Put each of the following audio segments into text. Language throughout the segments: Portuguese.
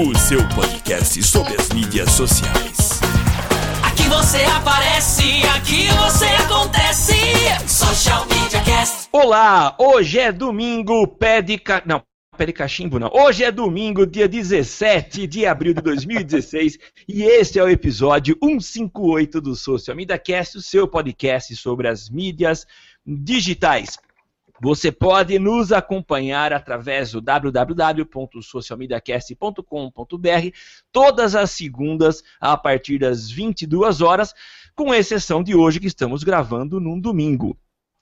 o seu podcast sobre as mídias sociais. Aqui você aparece, aqui você acontece. Social Media Cast. Olá, hoje é domingo, pé de ca... Não, pé de cachimbo não. Hoje é domingo, dia 17 de abril de 2016 e este é o episódio 158 do Social Media Cast, o seu podcast sobre as mídias digitais. Você pode nos acompanhar através do www.socialmediacast.com.br todas as segundas a partir das 22 horas, com exceção de hoje que estamos gravando num domingo.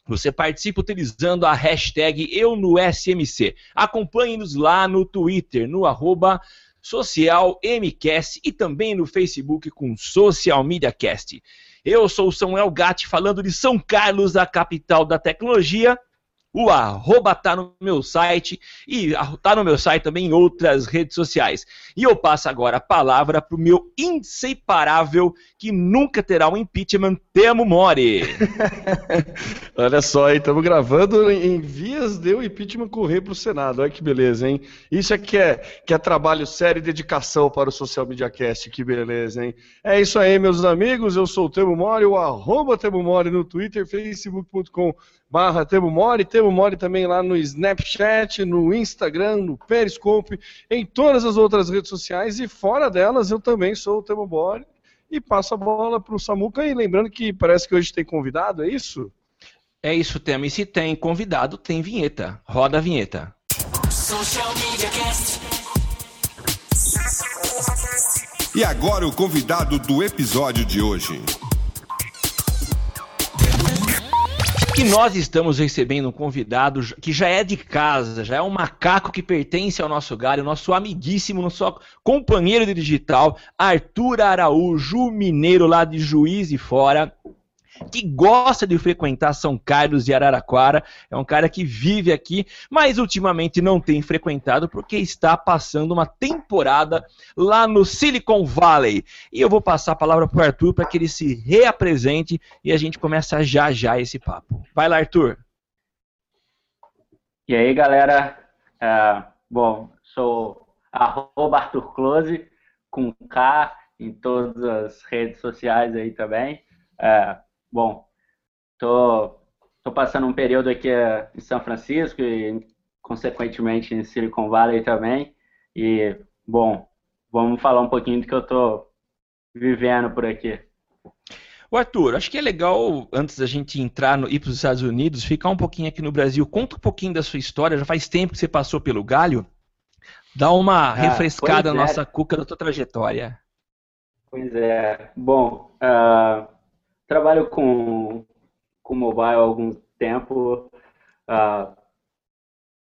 Você participa utilizando a hashtag EuNoSMC. Acompanhe-nos lá no Twitter, no arroba SocialMcast e também no Facebook com Social Media Cast. Eu sou o Samuel Gatti, falando de São Carlos, a capital da tecnologia. O arroba tá no meu site e tá no meu site também em outras redes sociais. E eu passo agora a palavra para o meu inseparável, que nunca terá um impeachment, Temo Mori. Olha só, aí estamos gravando em vias de o impeachment correr para o Senado. Olha que beleza, hein? Isso é que, é que é trabalho sério e dedicação para o Social Media Cast. Que beleza, hein? É isso aí, meus amigos. Eu sou o Temo Mori, o arroba Temo Mori no Twitter, facebook.com barra Temo Mori, Temo Mori também lá no Snapchat, no Instagram, no Periscope, em todas as outras redes sociais e fora delas eu também sou o Temo Mori e passo a bola para o Samuca e lembrando que parece que hoje tem convidado, é isso? É isso, Temo. E se tem convidado, tem vinheta. Roda a vinheta. Social Media Cast. E agora o convidado do episódio de hoje. Que nós estamos recebendo um convidado que já é de casa, já é um macaco que pertence ao nosso galho, nosso amiguíssimo, nosso companheiro de digital, Arthur Araújo, mineiro lá de Juiz e Fora, que gosta de frequentar São Carlos e Araraquara, é um cara que vive aqui, mas ultimamente não tem frequentado porque está passando uma temporada lá no Silicon Valley. E eu vou passar a palavra para o Arthur para que ele se reapresente e a gente começa já já esse papo. Vai lá, Arthur. E aí, galera? É, bom, sou arroba Arthur Close, com K em todas as redes sociais aí também. É, Bom, tô, tô passando um período aqui eh, em São Francisco e, consequentemente, em Silicon Valley também. E, bom, vamos falar um pouquinho do que eu tô vivendo por aqui. O Arthur, acho que é legal, antes da gente entrar no, ir para os Estados Unidos, ficar um pouquinho aqui no Brasil. Conta um pouquinho da sua história. Já faz tempo que você passou pelo Galho. Dá uma ah, refrescada na é. nossa cuca da tua trajetória. Pois é. Bom, uh, trabalho com, com mobile há algum tempo. Uh,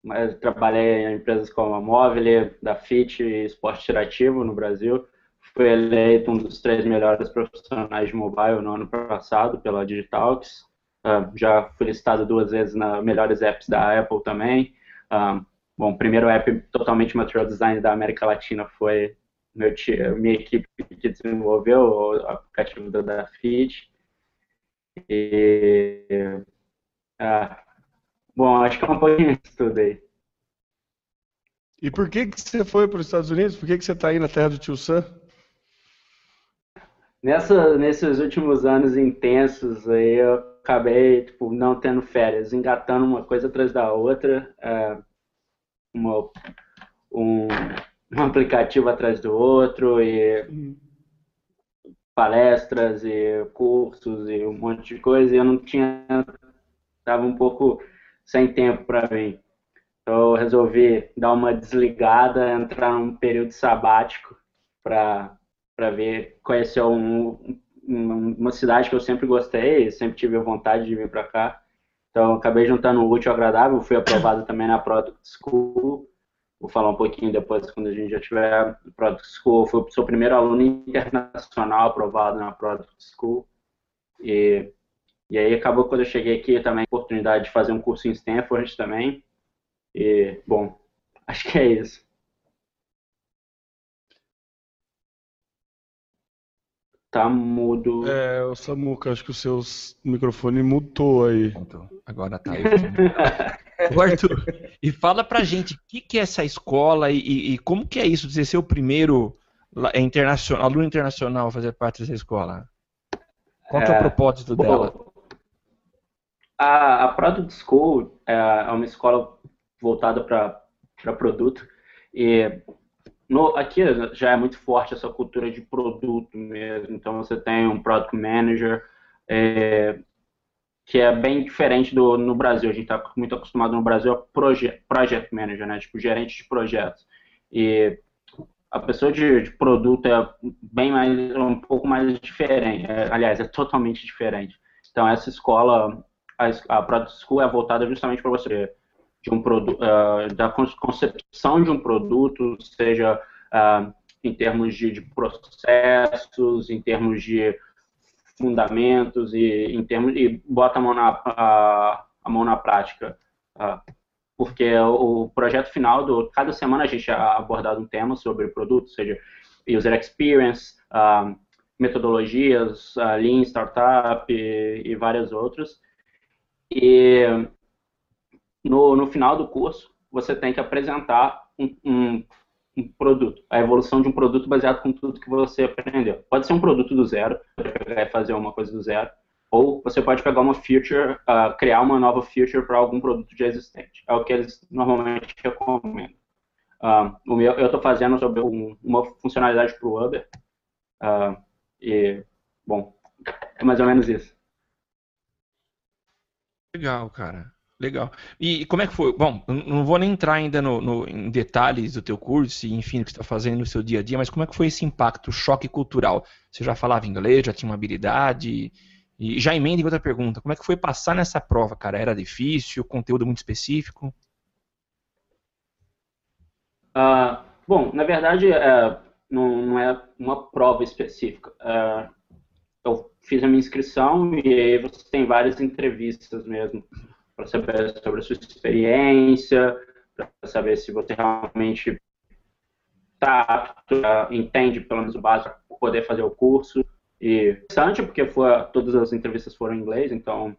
mas trabalhei em empresas como a Mobile, da FIT e Esporte Interativo no Brasil. Fui eleito um dos três melhores profissionais de mobile no ano passado pela Digitalx. Uh, já fui listado duas vezes na melhores apps da Apple também. Uh, bom, primeiro app totalmente material design da América Latina foi meu, minha equipe que desenvolveu o aplicativo da FIT. E, ah, bom, acho que é um pouquinho de tudo aí. E por que, que você foi para os Estados Unidos? Por que, que você está aí na terra do tio Sam? Nessa, nesses últimos anos intensos aí, eu acabei tipo, não tendo férias, engatando uma coisa atrás da outra, é, uma, um, um aplicativo atrás do outro e hum palestras e cursos e um monte de coisa e eu não tinha estava um pouco sem tempo para mim. Então eu resolvi dar uma desligada entrar num período sabático para para ver conhecer um, uma cidade que eu sempre gostei sempre tive vontade de vir para cá. Então acabei juntando o útil ao agradável fui aprovado também na Product School vou falar um pouquinho depois quando a gente já tiver Product School. Fui o seu primeiro aluno internacional aprovado na Product School. E, e aí acabou quando eu cheguei aqui também a oportunidade de fazer um curso em Stanford também. E, bom, acho que é isso. Tá mudo. É, o Samuca, acho que o seu microfone mutou aí. Agora tá aí. Ô, Arthur, e fala pra gente o que, que é essa escola e, e, e como que é isso de ser o primeiro é internacional, aluno internacional a fazer parte dessa escola? Qual que é, é o propósito bom, dela? A, a Product School é, é uma escola voltada para produto e no, aqui já é muito forte essa cultura de produto mesmo. Então você tem um product manager é, que é bem diferente do no Brasil. A gente está muito acostumado no Brasil a project, project manager, né? Tipo gerente de projetos. E a pessoa de, de produto é bem mais um pouco mais diferente. É, aliás, é totalmente diferente. Então essa escola, a, a Product School é voltada justamente para você de um produto, uh, da concepção de um produto, seja uh, em termos de, de, processos, em termos de fundamentos e em termos e bota a mão na a, a mão na prática, uh, porque o, projeto final do cada semana a gente é abordado um tema sobre produto, seja user experience, metodologias, lean startup e, e várias outras. E no, no final do curso, você tem que apresentar um, um, um, produto, a evolução de um produto baseado com tudo que você aprendeu. Pode ser um produto do zero, pode pegar e fazer uma coisa do zero, ou você pode pegar uma feature, uh, criar uma nova feature para algum produto já existente. É o que eles normalmente recomendam. Uh, o meu, eu estou fazendo sobre um, uma funcionalidade para o Uber, uh, e, bom, é mais ou menos isso. Legal, cara. Legal. E como é que foi? Bom, não vou nem entrar ainda no, no, em detalhes do teu curso e, enfim, do que está fazendo no seu dia a dia, mas como é que foi esse impacto, o choque cultural? Você já falava inglês, já tinha uma habilidade? E já emenda em outra pergunta, como é que foi passar nessa prova, cara? Era difícil, conteúdo muito específico? Uh, bom, na verdade, uh, não, não, é uma prova específica. Uh, eu fiz a minha inscrição e aí você tem várias entrevistas mesmo para saber sobre a sua experiência, para saber se você realmente está apto, entende pelo menos o básico para poder fazer o curso. E interessante porque foi, todas as entrevistas foram em inglês, então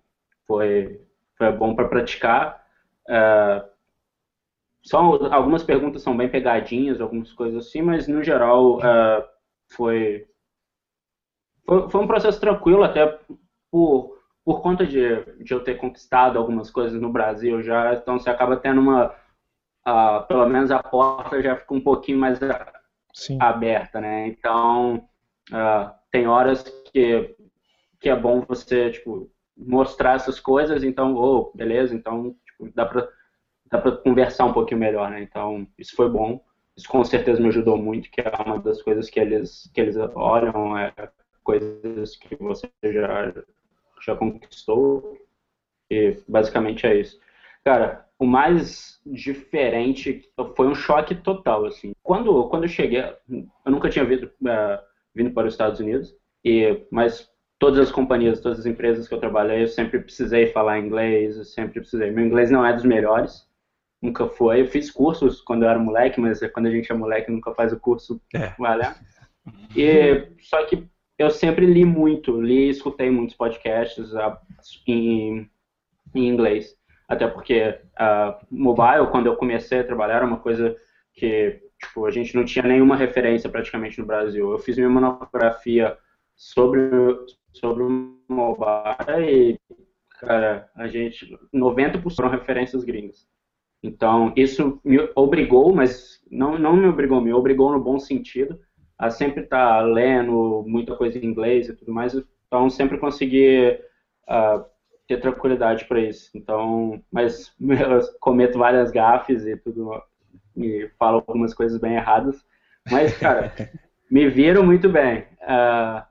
foi, foi bom para praticar. Uh, algumas perguntas são bem pegadinhas, algumas coisas assim, mas no geral uh, foi, foi, foi um processo tranquilo até por por conta de, de eu ter conquistado algumas coisas no Brasil já, então você acaba tendo uma, uh, pelo menos a porta já fica um pouquinho mais Sim. aberta, né? Então, uh, tem horas que, que é bom você, tipo, mostrar essas coisas, então, oh, beleza, então, tipo, dá pra, dá pra conversar um pouquinho melhor, né? Então, isso foi bom. Isso com certeza me ajudou muito, que é uma das coisas que eles, que eles olham, é coisas que você já já conquistou. E basicamente é isso. Cara, o mais diferente foi um choque total, assim. Quando, quando eu cheguei, eu nunca tinha vindo, uh, vindo para os Estados Unidos, e, mas todas as companhias, todas as empresas que eu trabalhei, eu sempre precisei falar inglês, eu sempre precisei. Meu inglês não é dos melhores, nunca foi. Eu fiz cursos quando eu era moleque, mas quando a gente é moleque nunca faz o curso é. valer. E, só que eu sempre li muito, li e escutei muitos podcasts uh, em, em, inglês. Até porque uh, mobile, quando eu comecei a trabalhar, era uma coisa que tipo, a gente não tinha nenhuma referência praticamente no Brasil. Eu fiz minha monografia sobre, sobre mobile e, cara, a gente, 90% foram referências gringas. Então, isso me obrigou, mas não, não me obrigou, me obrigou no bom sentido, a sempre estar tá lendo muita coisa em inglês e tudo mais, então sempre consegui uh, ter tranquilidade para isso. Então, mas eu cometo várias gafes e tudo, e falo algumas coisas bem erradas, mas, cara, me viram muito bem. Uh,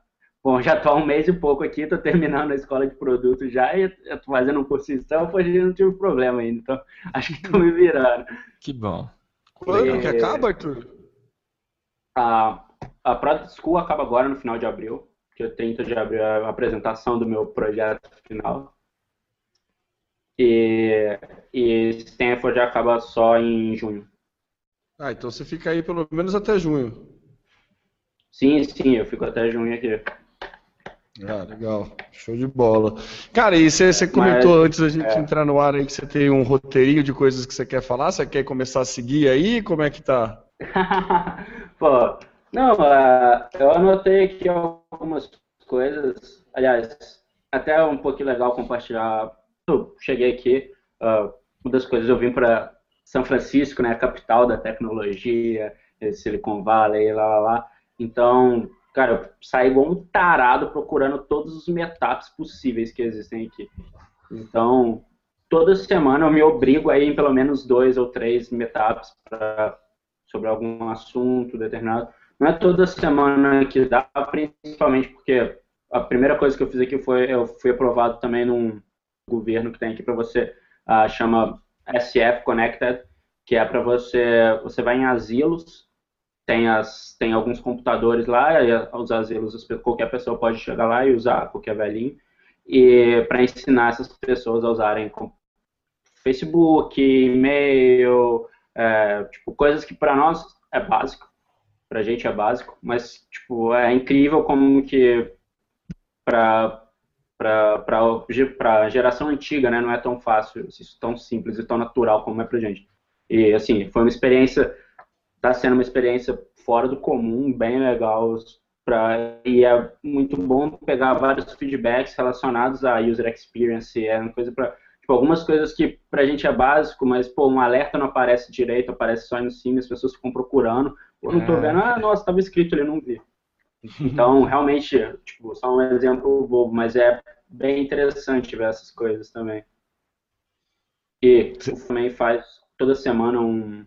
bom, já estou há um mês e pouco aqui, estou terminando a escola de produto já e estou fazendo um curso de então, não tive problema ainda, então acho que estou me virando. Que bom. Quando que acaba, Arthur? A, a Product School acaba agora no final de abril, que eu 30 de abril é a apresentação do meu projeto final. E, e Stanford acaba só em junho. Ah, então você fica aí pelo menos até junho. Sim, sim, eu fico até junho aqui. Ah, legal. Show de bola. Cara, e você, você comentou Mas, antes da gente é. entrar no ar aí que você tem um roteirinho de coisas que você quer falar? Você quer começar a seguir aí? Como é que tá? Pô, não, ah, eu anotei aqui algumas coisas. Aliás, até um pouquinho legal compartilhar. Eu cheguei aqui, ah, uma das coisas eu vim para São Francisco, né, a capital da tecnologia, Silicon Valley, lá, lá, lá. Então, cara, eu saí igual um tarado procurando todos os meetups possíveis que existem aqui. Então, toda semana eu me obrigo a ir em pelo menos dois ou três meetups pra, sobre algum assunto determinado. Não é toda semana que dá, principalmente porque a primeira coisa que eu fiz aqui foi eu fui aprovado também num governo que tem aqui para você, ah, chama SF Connected, que é para você, você vai em asilos, tem, as, tem alguns computadores lá, e os asilos, qualquer pessoa pode chegar lá e usar, qualquer velhinho, e para ensinar essas pessoas a usarem Facebook, e-mail, é, tipo, coisas que para nós é básico, pra gente é básico, mas tipo, é incrível como que para para a geração antiga, né, não é tão fácil, isso tão simples e tão natural como é pra gente. E assim, foi uma experiência, tá sendo uma experiência fora do comum, bem legal, pra, e é muito bom pegar vários feedbacks relacionados à user experience, é uma coisa para Tipo, algumas coisas que pra gente é básico, mas, pô, um alerta não aparece direito, aparece só em cima, as pessoas ficam procurando. Eu não tô É. vendo, ah, nossa, tava escrito ali, eu não vi. Então, realmente, tipo, só um exemplo bobo, mas é bem interessante ver essas coisas também. E o também faz toda semana um,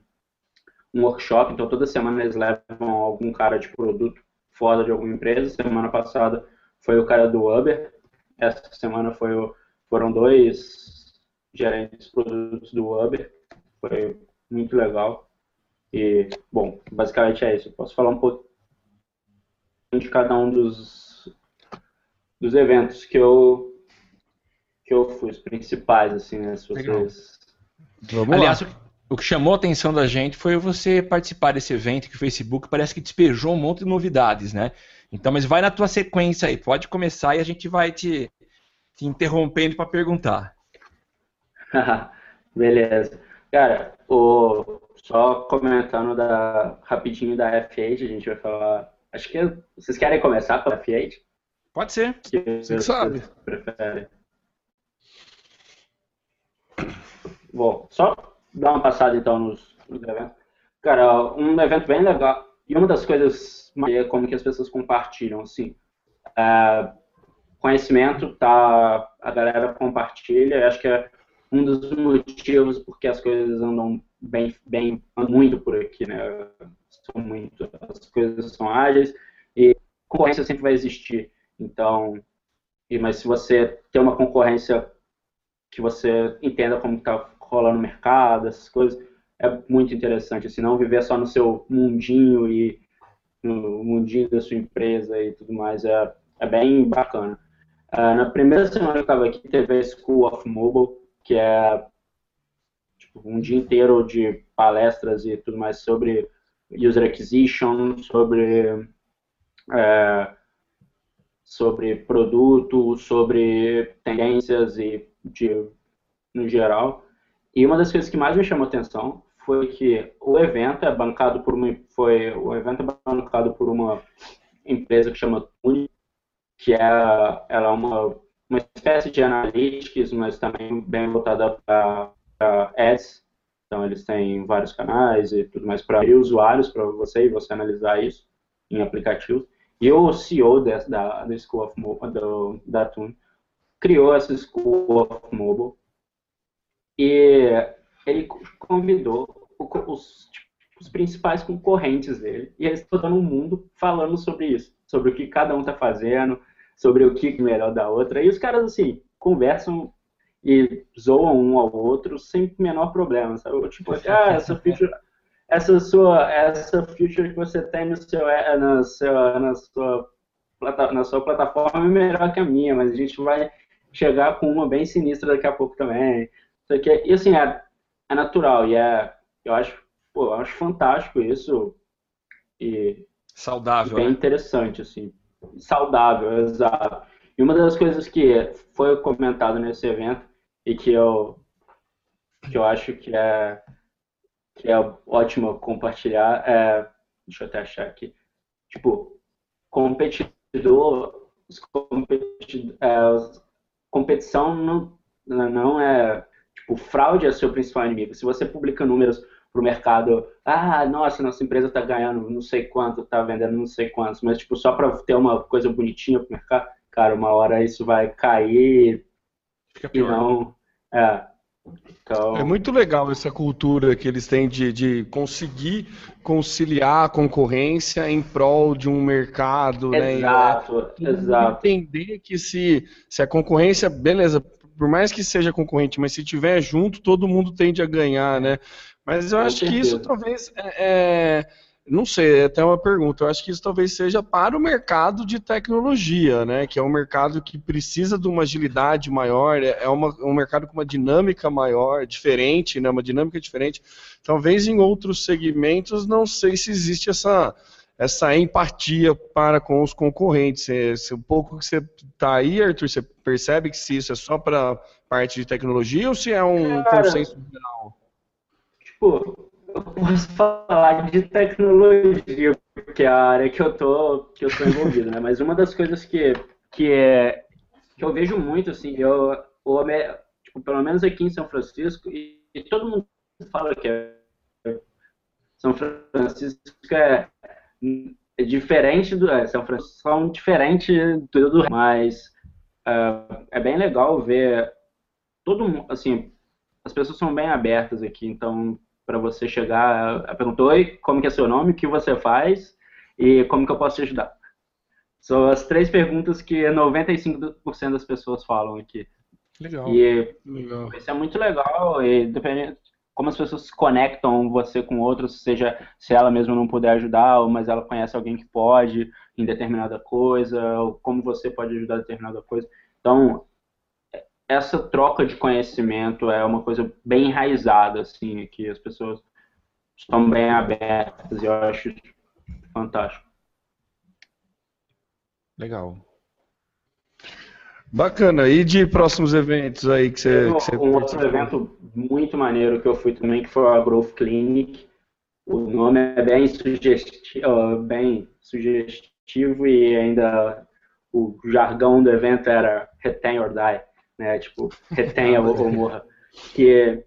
um workshop, então toda semana eles levam algum cara de produto fora de alguma empresa. Semana passada foi o cara do Uber, essa semana foi o, foram dois gerentes de produtos do Uber, foi muito legal. E, bom, basicamente é isso. Eu posso falar um pouco de cada um dos, dos eventos que eu que eu fui, os principais, assim, né? Se vocês. Vamos Aliás, lá. o que chamou a atenção da gente foi você participar desse evento que o Facebook parece que despejou um monte de novidades, né? Então, mas vai na tua sequência aí, pode começar e a gente vai te, te interrompendo para perguntar. Beleza. Cara, o, só comentando da, rapidinho da F8, a gente vai falar. Acho que vocês querem começar pela F8? Pode ser. Que Você que sabe. preferem. Bom, só dar uma passada então nos, nos eventos. Cara, um evento bem legal. E uma das coisas mais é como que as pessoas compartilham, assim. é, conhecimento, tá, a galera compartilha. Eu acho que é um dos motivos porque as coisas andam bem, bem muito por aqui, né? São muito, as coisas são ágeis e concorrência sempre vai existir. Então, e, mas se você tem uma concorrência que você entenda como está rolando o mercado, essas coisas, é muito interessante. Assim, não viver só no seu mundinho e no mundinho da sua empresa e tudo mais, é, é bem bacana. Ah, na primeira semana que eu estava aqui, teve a School of Mobile, que é um dia inteiro de palestras e tudo mais sobre user acquisition, sobre é, sobre produto, sobre tendências e de, no geral. E uma das coisas que mais me chamou atenção foi que o evento é bancado por uma foi o evento é bancado por uma empresa que chama Tune, que é ela é uma uma espécie de analytics, mas também bem voltada para ads. Então eles têm vários canais e tudo mais para usuários para você e você analisar isso em aplicativos. E o CEO da, da, School of Mobile, do, da Tune, criou essa School of Mobile e ele convidou os, os principais concorrentes dele e eles estão um mundo falando sobre isso, sobre o que cada um está fazendo, sobre o que melhor da outra. E os caras, assim, conversam e zoam um ao outro sem o menor problema, sabe? Tipo, ah, essa feature, essa sua, essa feature que você tem no seu, é, no seu, na, sua, na sua plataforma é melhor que a minha, mas a gente vai chegar com uma bem sinistra daqui a pouco também. Isso aqui, e assim, é, é natural, e é, eu acho, pô, eu acho fantástico isso, e saudável, bem né? interessante, assim, saudável, exato. E uma das coisas que foi comentado nesse evento e que eu que eu acho que é que é ótimo compartilhar é deixa eu até achar aqui tipo competidor os competidor, é, os, competição não não é tipo fraude é seu principal inimigo. Se você publica números para o mercado ah nossa nossa empresa está ganhando não sei quanto está vendendo não sei quantos mas tipo só para ter uma coisa bonitinha para o mercado cara uma hora isso vai cair e não é então, É muito legal essa cultura que eles têm de, de conseguir conciliar a concorrência em prol de um mercado, né? exato, E, é, exato. Entender que se, se a concorrência, beleza, por mais que seja concorrente, mas se tiver junto, todo mundo tende a ganhar, né? Mas eu Com acho que isso certeza. talvez é, é- não sei, é até uma pergunta. Eu acho que isso talvez seja para o mercado de tecnologia, né? Que é um mercado que precisa de uma agilidade maior, é é uma- um mercado com uma dinâmica maior, diferente, né? Uma dinâmica diferente. Talvez em outros segmentos, não sei se existe essa essa empatia para com os concorrentes. Se, se um pouco que você está aí, Arthur, você percebe que se isso é só para parte de tecnologia ou se é um Cara, consenso geral? Tipo, eu posso falar de tecnologia, porque é a área que eu tô, que eu tô envolvido, né? Mas uma das coisas que, que, é, que eu vejo muito, assim, eu, o, tipo, pelo menos aqui em São Francisco, e, e todo mundo fala que é, São Francisco é, é diferente do. É, São Francisco são diferente do, do mas é, é bem legal ver todo mundo, assim, as pessoas são bem abertas aqui, então para você chegar, ela perguntou, oi, como que é seu nome, o que você faz e como que eu posso te ajudar? São as três perguntas que 95% das pessoas falam aqui. Legal. E Legal. isso é muito legal e dependendo como as pessoas se conectam você com outros, seja se ela mesma não puder ajudar, ou mas ela conhece alguém que pode em determinada coisa, ou como você pode ajudar em determinada coisa. Então, essa troca de conhecimento é uma coisa bem enraizada, assim, que as pessoas estão bem abertas e eu acho fantástico. Legal. Bacana. E de próximos eventos aí que você, que você um outro evento muito maneiro que eu fui também, que foi a Growth Clinic. O nome é bem sugestivo, bem sugestivo e ainda o jargão do evento era retain or die, né? Tipo, retenha ou, ou morra. Que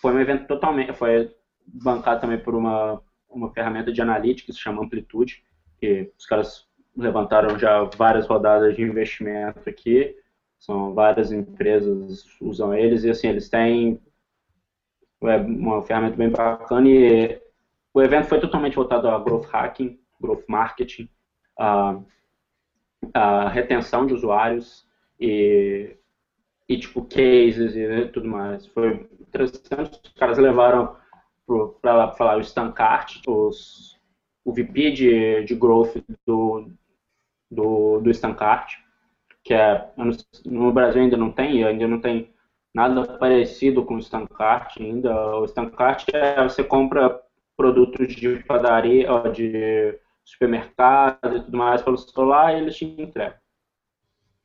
foi um evento totalmente, foi bancado também por uma, uma ferramenta de analítica que se chama Amplitude, que os caras levantaram já várias rodadas de investimento aqui, são várias empresas usam eles e assim eles têm é uma ferramenta bem bacana e o evento foi totalmente voltado a growth hacking, growth marketing, a, a retenção de usuários e, e tipo cases e tudo mais. Foi interessante. Os caras levaram para lá pra falar o Stan Cart, os, o VP de, de growth do, do, do Stan que é no Brasil ainda não tem, ainda não tem nada parecido com o Stancart ainda. O Stancart é você compra produtos de padaria, de supermercado e tudo mais pelo celular e eles te entregam.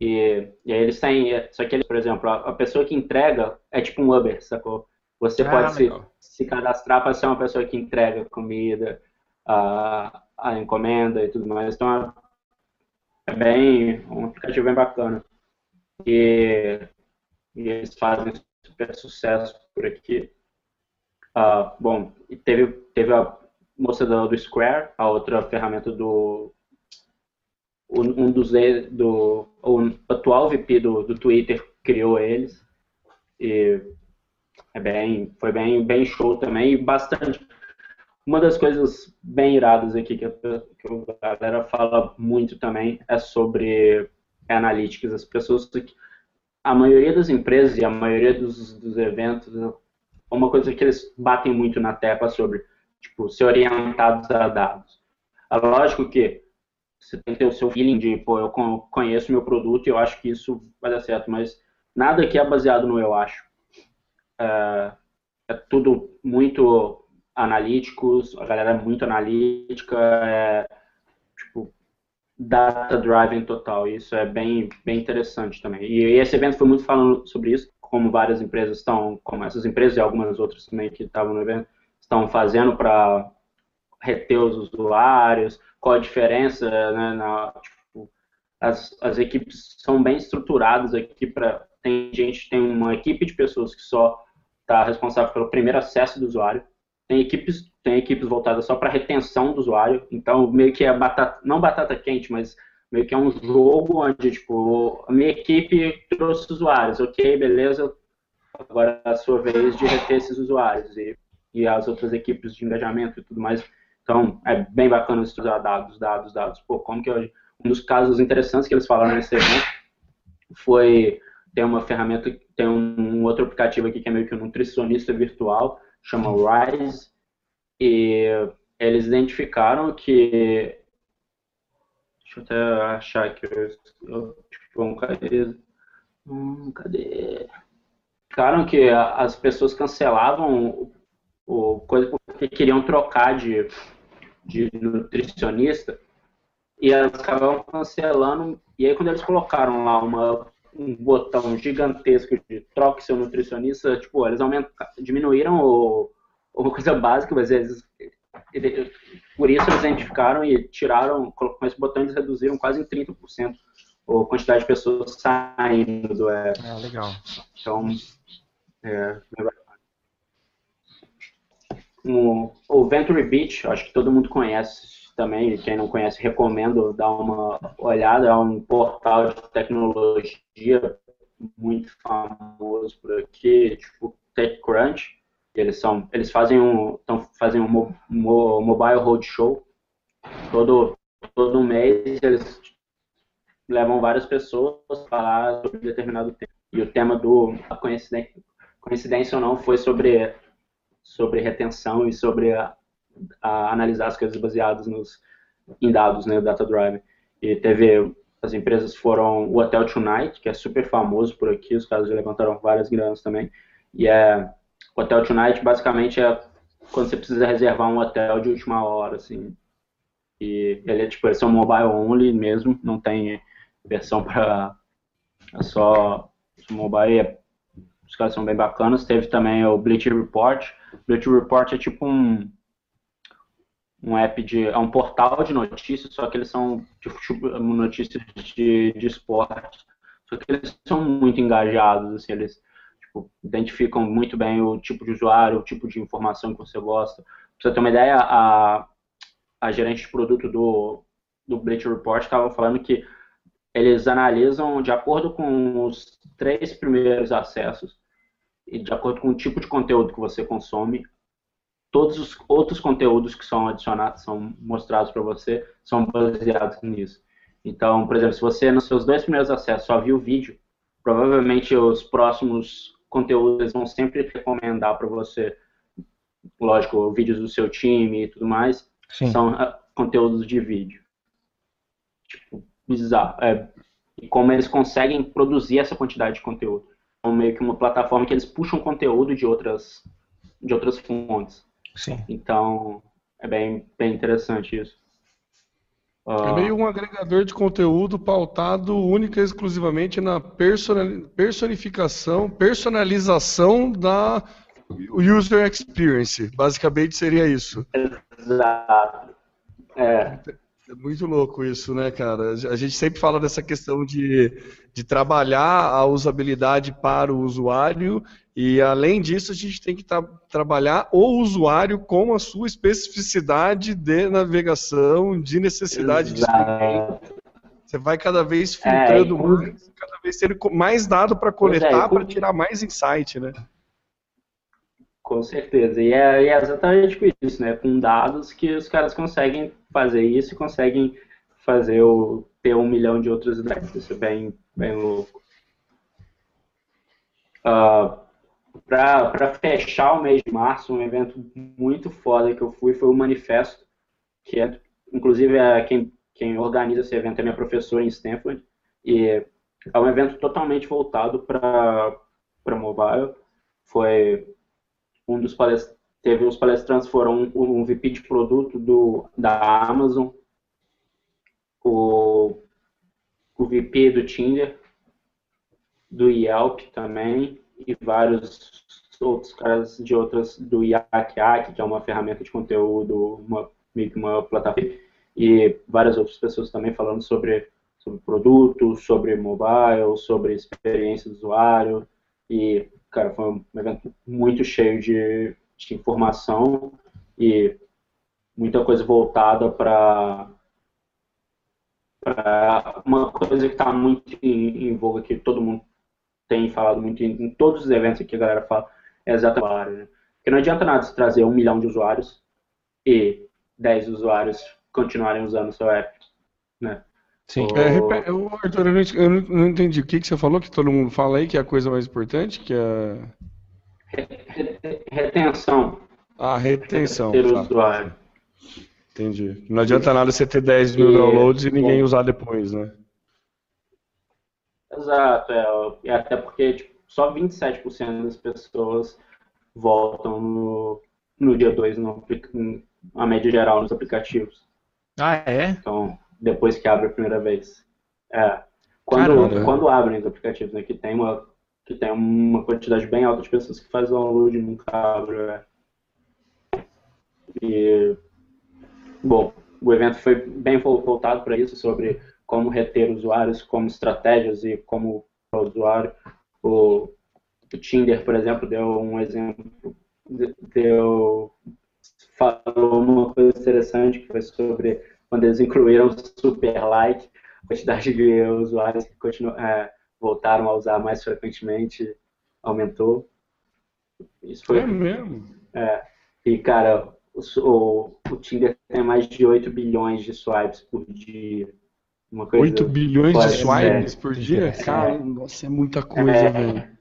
E, e aí eles têm, só que eles, por exemplo, a, a pessoa que entrega é tipo um Uber, sacou? Você Ah, pode se, se cadastrar para ser uma pessoa que entrega comida, a, a encomenda e tudo mais. Então é bem, um aplicativo bem bacana. E, e eles fazem super sucesso por aqui. Ah, bom, teve, teve a moça do, do Square, a outra ferramenta do. Um dos. do o atual VP do, do Twitter criou eles. E é bem, foi bem, bem show também. E bastante. Uma das coisas bem iradas aqui que a, que a galera fala muito também é sobre analytics. As pessoas. A maioria das empresas e a maioria dos, dos eventos uma coisa que eles batem muito na tecla sobre tipo, ser orientados a dados. É lógico que você tem que ter o seu feeling de, pô, eu conheço meu produto e eu acho que isso vai dar certo, mas nada aqui é baseado no eu acho. É, é tudo muito analíticos, a galera é muito analítica, é, tipo, data driving total. Isso é bem, bem interessante também. E esse evento foi muito falando sobre isso, como várias empresas estão, como essas empresas e algumas outras também que estavam no evento, estão fazendo para reter os usuários, qual a diferença, né, na, tipo, as, as equipes são bem estruturadas aqui para tem gente, tem uma equipe de pessoas que só está responsável pelo primeiro acesso do usuário, tem equipes, tem equipes voltadas só para retenção do usuário, então meio que é batata, não batata quente, mas meio que é um jogo onde, tipo, a minha equipe trouxe usuários, ok, beleza, agora é a sua vez de reter esses usuários e, e as outras equipes de engajamento e tudo mais. Então, é bem bacana estudar dados, dados, dados. Pô, como que um dos casos interessantes que eles falaram nesse evento foi, tem uma ferramenta, tem um, um outro aplicativo aqui que é meio que um nutricionista virtual, chama Rise, e eles identificaram que Deixa eu até achar que eu, eu tipo, cadê? Hum, cadê? Ficaram que as pessoas cancelavam o, o coisa porque queriam trocar de, de nutricionista e elas acabavam cancelando. E aí quando eles colocaram lá uma, um botão gigantesco de troque seu nutricionista, tipo, eles aumentaram, diminuíram o, uma coisa básica, mas eles por isso eles identificaram e tiraram, com esse botão eles reduziram quase em 30% a quantidade de pessoas saindo do app. Ah, legal. Então, é, o, Venture Beach, acho que todo mundo conhece também, quem não conhece, recomendo dar uma olhada, é um portal de tecnologia muito famoso por aqui, tipo TechCrunch, eles são, eles fazem um, tão, fazem um mo, mo, mobile roadshow. Todo todo mês eles levam várias pessoas para falar sobre determinado tema. E o tema do coincidência, coincidência ou não foi sobre sobre retenção e sobre a, a analisar as coisas baseadas nos em dados, né, o data drive. E teve as empresas foram o Hotel Tonight, que é super famoso por aqui, os caras levantaram várias granas também. E é Hotel Tonight basicamente é quando você precisa reservar um hotel de última hora, assim. E ele é tipo, eles são mobile only mesmo, não tem versão para é só mobile. É, os caras são bem bacanas. Teve também o Bleach Report. Bleach Report é tipo um um app de é um portal de notícias, só que eles são tipo, notícias de, de esporte. Só que eles são muito engajados, assim, eles tipo, identificam muito bem o tipo de usuário, o tipo de informação que você gosta. Pra você ter uma ideia, a, a gerente de produto do, do Bleacher Report estava falando que eles analisam de acordo com os três primeiros acessos e de acordo com o tipo de conteúdo que você consome, todos os outros conteúdos que são adicionados, são mostrados para você, são baseados nisso. Então, por exemplo, se você nos seus dois primeiros acessos só viu o vídeo, provavelmente os próximos conteúdos vão sempre recomendar para você, lógico, vídeos do seu time e tudo mais, Sim. são uh, conteúdos de vídeo. Tipo, bizarro. É, e como eles conseguem produzir essa quantidade de conteúdo. É meio que uma plataforma que eles puxam conteúdo de outras, de outras fontes. Sim. Então, é bem, bem interessante isso. É meio um agregador de conteúdo pautado única e exclusivamente na personificação, personalização da user experience. Basicamente seria isso. Exato. É. É muito louco isso, né, cara? A gente sempre fala dessa questão de, de trabalhar a usabilidade para o usuário e, além disso, a gente tem que tra trabalhar o usuário com a sua especificidade de navegação, de necessidade Exato. de Você vai cada vez filtrando é, mais, cada vez tendo mais dado para é, coletar, é, para tirar mais insight, né? Com certeza. E é, é, exatamente isso, né? Com dados que os caras conseguem fazer isso e conseguem fazer o, ter um milhão de outras ideias. Isso é bem, bem louco. Uh, para fechar o mês de março, um evento muito foda que eu fui foi o Manifesto, que é, inclusive, é quem, quem organiza esse evento é minha professora em Stanford, e é um evento totalmente voltado para mobile. Foi um dos palestrantes, teve os palestrantes foram um, um VP de produto do, da Amazon, o, o VP do Tinder, do Yelp também, e vários outros caras de outras, do Yak, que é uma ferramenta de conteúdo, uma, uma plataforma, e várias outras pessoas também falando sobre, sobre produto, sobre mobile, sobre experiência do usuário, e, cara, foi um evento muito cheio de, de informação e muita coisa voltada para uma coisa que está muito em, em voga, que todo mundo tem falado muito em, em todos os eventos que a galera fala, é exatamente né? Porque não adianta nada se trazer um milhão de usuários e 10 usuários continuarem usando o seu app, né? Sim. O... É, eu, Arthur, eu não, eu não, entendi. O que, que você falou que todo mundo fala aí que é a coisa mais importante? Que é... Retenção. Ah, retenção. Ter tá. usuário. Entendi. Não adianta nada você ter 10 mil e... downloads e ninguém usar depois, né? Exato, é, até porque tipo, só 27% das pessoas voltam no, no dia 2, no, a média geral nos aplicativos. Ah, é? Então, depois que abre a primeira vez. É. Quando, quando abrem os aplicativos, né? Que tem, uma, que tem uma quantidade bem alta de pessoas que fazem download e nunca abre. É. E, bom, o evento foi bem voltado para isso, sobre como reter usuários, como estratégias e como o usuário. O, o Tinder, por exemplo, deu um exemplo, deu, falou uma coisa interessante que foi sobre quando eles incluíram super like, a quantidade de usuários que continuam, é, voltaram a usar mais frequentemente aumentou. Isso foi, é mesmo? É, e, cara, o, o, o, Tinder tem mais de 8 bilhões de swipes por dia. Uma coisa 8 bilhões de swipes por dia? É. Cara, nossa, é muita coisa, é. velho.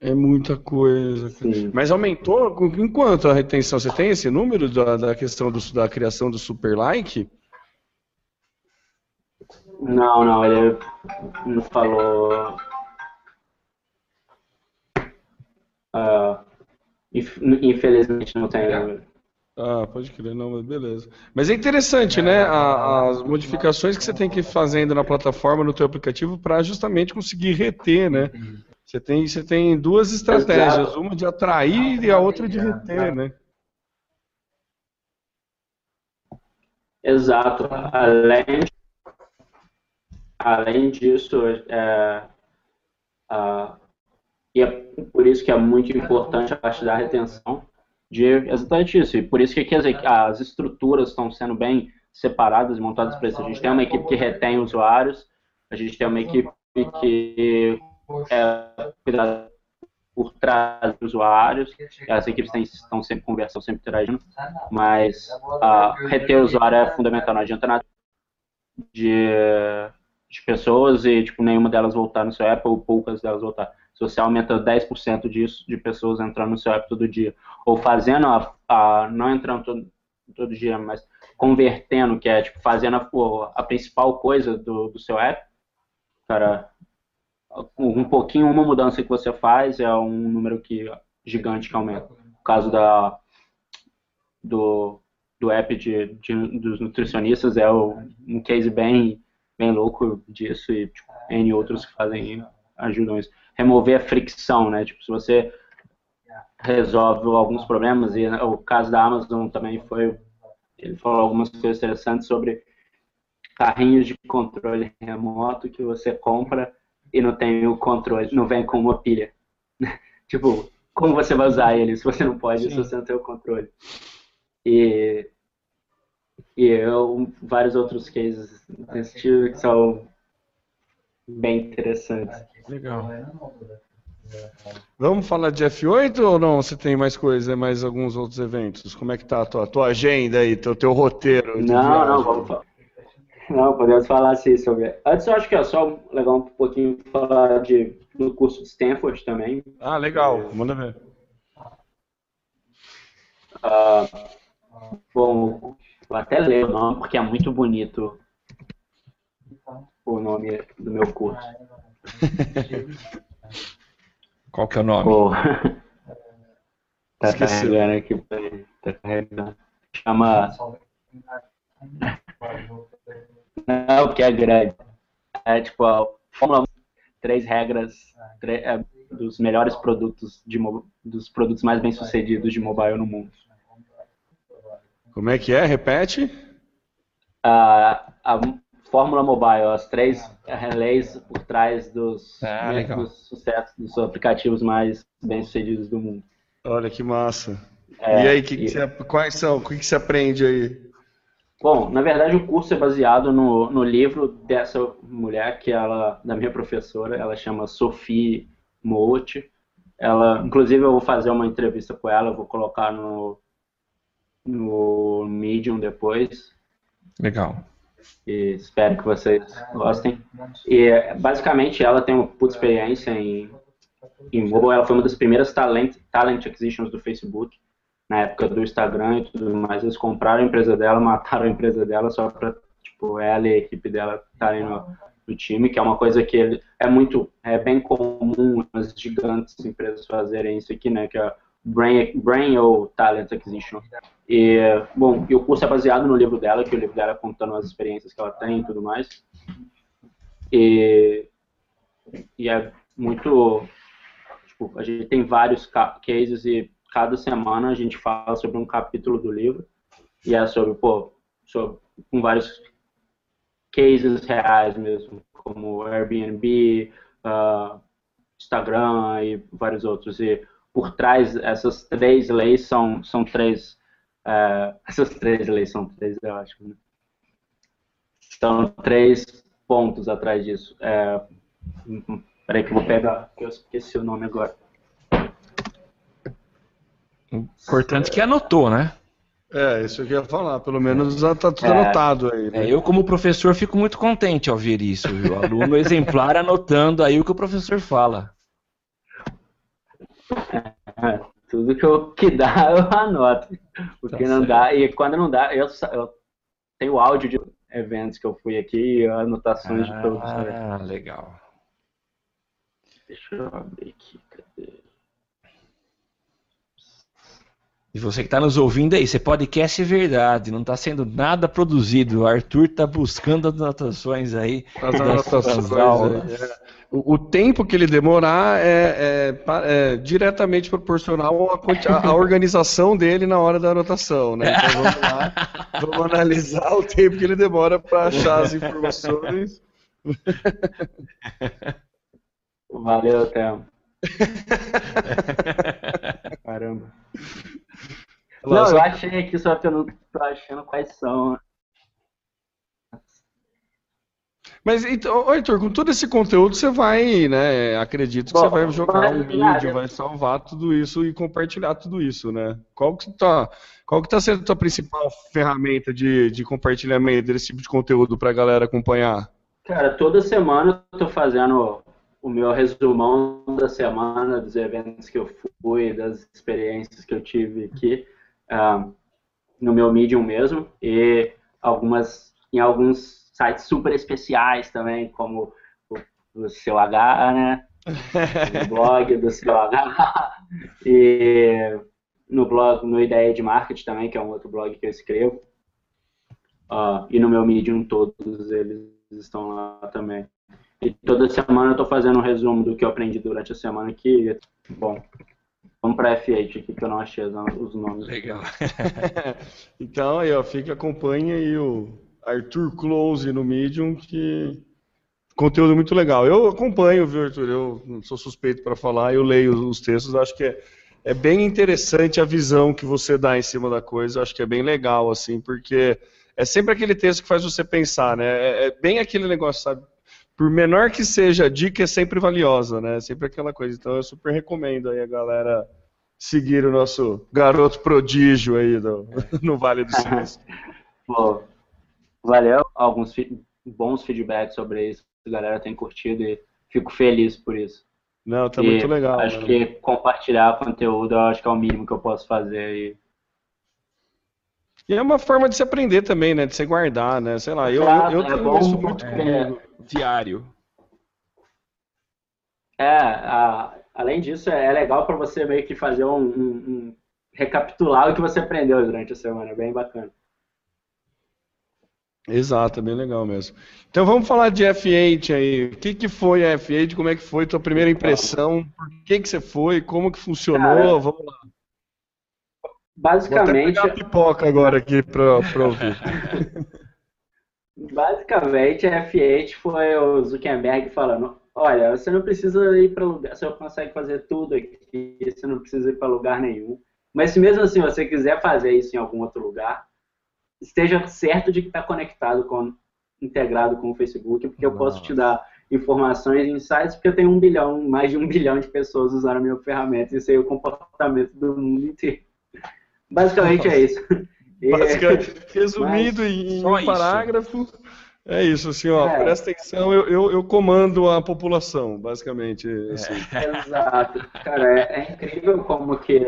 É muita coisa. Sim. Mas aumentou em quanto a retenção? Você tem esse número da, da questão do, da criação do super like? Não, não, ele não falou. Uh, infelizmente não tem número. Ah, pode crer, não, mas beleza. Mas é interessante, né? A, as modificações que você tem que ir fazendo na plataforma, no teu aplicativo, para justamente conseguir reter, né? Você tem, você tem duas estratégias, Exato. uma de atrair e a outra de reter, né? Exato. Além, além disso, é, e é por isso que é muito importante a parte da retenção de exatamente isso. E por isso que aqui as, as estruturas estão sendo bem separadas montadas para isso. A gente tem uma equipe que retém usuários, a gente tem uma equipe que é, cuidar por trás dos usuários. As equipes têm, estão sempre conversando, sempre interagindo, mas uh, reter o usuário é fundamental. Não adianta nada de, de pessoas e tipo, nenhuma delas voltar no seu app ou poucas delas voltar. Se você aumenta 10% disso, de pessoas entrando no seu app todo dia, ou fazendo, a, a não entrando todo, todo dia, mas convertendo, que é tipo, fazendo a, a principal coisa do, do seu app, cara, um pouquinho, uma mudança que você faz é um número que gigante que aumenta. No caso da, do, do app de, de dos nutricionistas é o, um case bem, bem louco disso e tipo, N outros que fazem ajudam isso. Remover a fricção, né? Tipo, se você resolve alguns problemas e o caso da Amazon também foi ele falou algumas coisas interessantes sobre carrinhos de controle remoto que você compra e não tem o controle, não vem com uma pilha. tipo, como você vai usar ele se você não pode, Sim. se você não tem o controle? E, e eu, vários outros cases desse tipo que são bem interessantes. Legal. Vamos falar de F8 ou não? Você tem mais coisa, mais alguns outros eventos? Como é que tá a tua, tua agenda aí, teu, teu roteiro? Não, não, vamos falar. Não, podemos falar assim sobre. Antes eu acho que é só legal um pouquinho falar de no curso de Stanford também. Ah, legal. Manda ver. Uh, bom, vou até ler o nome porque é muito bonito o nome do meu curso. Qual que é o nome? Oh. tá Esqueceu. carregando aqui, tá carregando. Chama. Não, que é grande. É tipo a Fórmula 1, três regras tre- é, dos melhores produtos de dos produtos mais bem sucedidos de mobile no mundo. Como é que é? Repete. a, a Fórmula Mobile, as três leis por trás dos, Ah, dos sucessos dos aplicativos mais bem sucedidos do mundo. Olha que massa. É, e aí, que que e- você- quais são? O que, que você aprende aí? Bom, na verdade o curso é baseado no, no livro dessa mulher que ela, da minha professora, ela chama Sophie Moot. Ela, inclusive eu vou fazer uma entrevista com ela, vou colocar no no Medium depois. Legal. E espero que vocês gostem. E basicamente ela tem uma puta experiência em, em mobile. Ela foi uma das primeiras talent, talent acquisitions do Facebook, na época do Instagram e tudo mais. Eles compraram a empresa dela, mataram a empresa dela só pra tipo, ela e a equipe dela estarem no, no time, que é uma coisa que ele, é muito, é bem comum as gigantes empresas fazerem isso aqui, né? Que é Brain, Brain ou Talent Acquisition. E, bom, e o curso é baseado no livro dela, que o livro dela é contando as experiências que ela tem e tudo mais. E, e é muito. Tipo, a gente tem vários ca- cases e cada semana a gente fala sobre um capítulo do livro. E é sobre, pô, sobre, com vários cases reais mesmo, como Airbnb, ah, Instagram e vários outros. E por trás, essas três leis são, são três. eh, essas três leis são três, eu acho. Né? São três pontos atrás disso. É, peraí que eu vou pegar, que eu esqueci o nome agora. Importante que anotou, né? É, isso que eu ia falar. Pelo menos já tá tudo É. anotado aí. né? É, eu, como professor, fico muito contente ao ver isso. viu? O aluno exemplar anotando aí o que o professor fala. É, tudo que, eu, que dá, eu anoto. O Tá que não certo. dá, e quando não dá, eu, eu tenho áudio de eventos que eu fui aqui, anotações de todos. Ah, legal. Deixa eu abrir aqui. Cadê? E você que está nos ouvindo aí, esse podcast é verdade, não está sendo nada produzido. O Arthur está buscando anotações aí. As anotações suas aulas. é. O, o tempo que ele demorar é, é é diretamente proporcional à, quanti- à- à organização dele na hora da anotação, né? Então vamos lá, vamos analisar o tempo que ele demora para achar as informações. Valeu, Théo. Caramba. Não, eu achei aqui, só que eu não tô achando quais são. Mas, então, Heitor, com todo esse conteúdo você vai, né? Acredito que Bom, você vai jogar um mas, vídeo, vai salvar tudo isso e compartilhar tudo isso, né? Qual que tá, qual que tá sendo a tua principal ferramenta de, de compartilhamento desse tipo de conteúdo pra galera acompanhar? Cara, toda semana eu tô fazendo o meu resumão da semana, dos eventos que eu fui, das experiências que eu tive aqui, ah, no meu Medium mesmo, e algumas, em alguns sites super especiais também, como o, o seu H, né? o blog do seu H, e no blog, no Ideia de Marketing também, que é um outro blog que eu escrevo, Ah, e no meu Medium todos eles estão lá também. E toda semana eu tô fazendo um resumo do que eu aprendi durante a semana aqui. Bom, vamos pra F8 aqui que eu não achei os nomes. Legal. Então aí, ó, fica, acompanha aí o Arthur Close no Medium, que conteúdo muito legal. Eu acompanho, viu, Arthur? Eu sou suspeito para falar, eu leio os textos, acho que é, é bem interessante a visão que você dá em cima da coisa, acho que é bem legal, assim, porque é sempre aquele texto que faz você pensar, né? É, é bem aquele negócio, sabe? Por menor que seja, a dica é sempre valiosa, né? Sempre aquela coisa. Então eu super recomendo aí a galera seguir o nosso garoto prodígio aí do, no Vale do Silício. Pô, valeu, alguns fi- bons feedbacks sobre isso. A galera tem curtido e fico feliz por isso. Não, tá E muito legal. Acho que compartilhar conteúdo, eu acho que é o mínimo que eu posso fazer. E... E é uma forma de se aprender também, né? De se guardar, né? Sei lá, eu, eu, Exato, eu é tenho bom isso muito porque- comigo. Diário. É, a- além disso, é legal para você meio que fazer um, um- um- recapitular o que você aprendeu durante a semana, é bem bacana. Exato, é bem legal mesmo. Então vamos falar de F8 aí. O que, que foi a F8? Como é que foi tua primeira impressão? Por que, que você foi? Como que funcionou? Cara, Vamos lá. Vou até Basicamente, pegar a pipoca agora aqui pra ouvir. basicamente a F8 foi o Zuckerberg falando, olha, você não precisa ir para lugar, você consegue fazer tudo aqui, você não precisa ir para lugar nenhum. Mas se mesmo assim você quiser fazer isso em algum outro lugar, esteja certo de que está conectado com, integrado com o Facebook, porque eu posso te dar informações e insights, porque eu tenho um bilhão, mais de um bilhão de pessoas usando a minha ferramenta e sei o comportamento do mundo inteiro. Basicamente é isso. Basicamente, resumido em só um isso. parágrafo, é isso, assim, ó, É. presta atenção, eu, eu, eu comando a população, basicamente. Assim. Exato. Cara, é, é incrível como que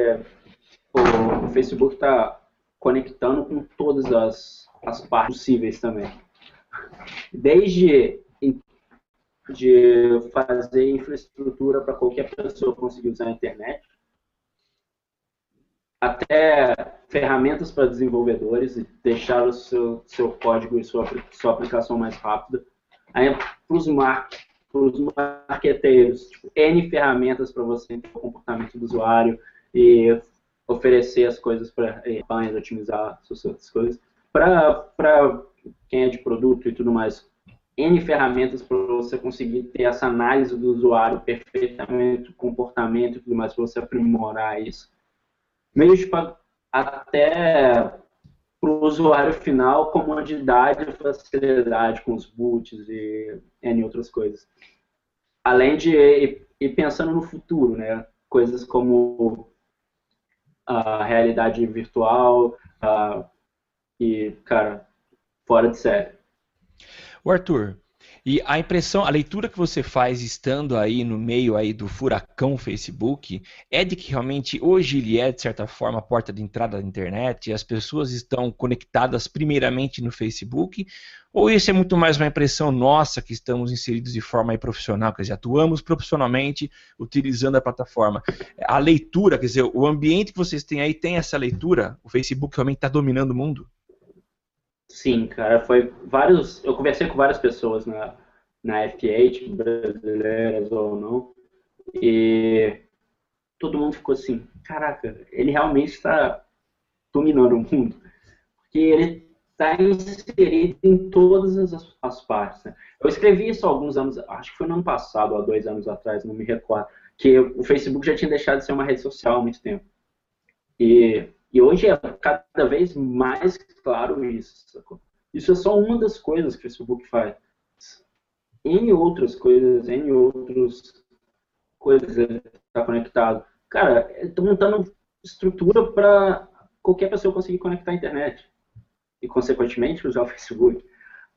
o Facebook está conectando com todas as, as partes possíveis também. Desde de fazer infraestrutura para qualquer pessoa conseguir usar a internet, até ferramentas para desenvolvedores e deixar o seu, seu código e sua, sua aplicação mais rápida. Aí, para os marqueteiros, tipo, N ferramentas para você entender o comportamento do usuário e oferecer as coisas para campanhas, otimizar suas coisas. Para quem é de produto e tudo mais, N ferramentas para você conseguir ter essa análise do usuário perfeitamente, comportamento e tudo mais, para você aprimorar isso. Tipo, até para o usuário final, comodidade e facilidade com os boots e N outras coisas. Além de ir ir pensando no futuro, né? Coisas como a realidade virtual ah, e, cara, fora de série. O Arthur, e a impressão, a leitura que você faz estando aí no meio aí do furacão Facebook é de que realmente hoje ele é de certa forma a porta de entrada da internet, as pessoas estão conectadas primeiramente no Facebook, ou isso é muito mais uma impressão nossa que estamos inseridos de forma profissional, quer dizer, atuamos profissionalmente utilizando a plataforma. A leitura, quer dizer, o ambiente que vocês têm aí tem essa leitura, o Facebook realmente está dominando o mundo? Sim, cara, foi vários. Eu conversei com várias pessoas na, na F8, brasileiras ou não, e todo mundo ficou assim: caraca, ele realmente está dominando o mundo. Porque ele está inserido em todas as, as partes. né? Eu escrevi isso há alguns anos, acho que foi no ano passado, há dois anos atrás, não me recordo, que o Facebook já tinha deixado de ser uma rede social há muito tempo. E hoje é cada vez mais claro isso. Sacou? Isso é só uma das coisas que o Facebook faz. N outras coisas, N outras coisas está conectado. Cara, eu tô montando estrutura para qualquer pessoa conseguir conectar a internet. E, consequentemente, usar o Facebook.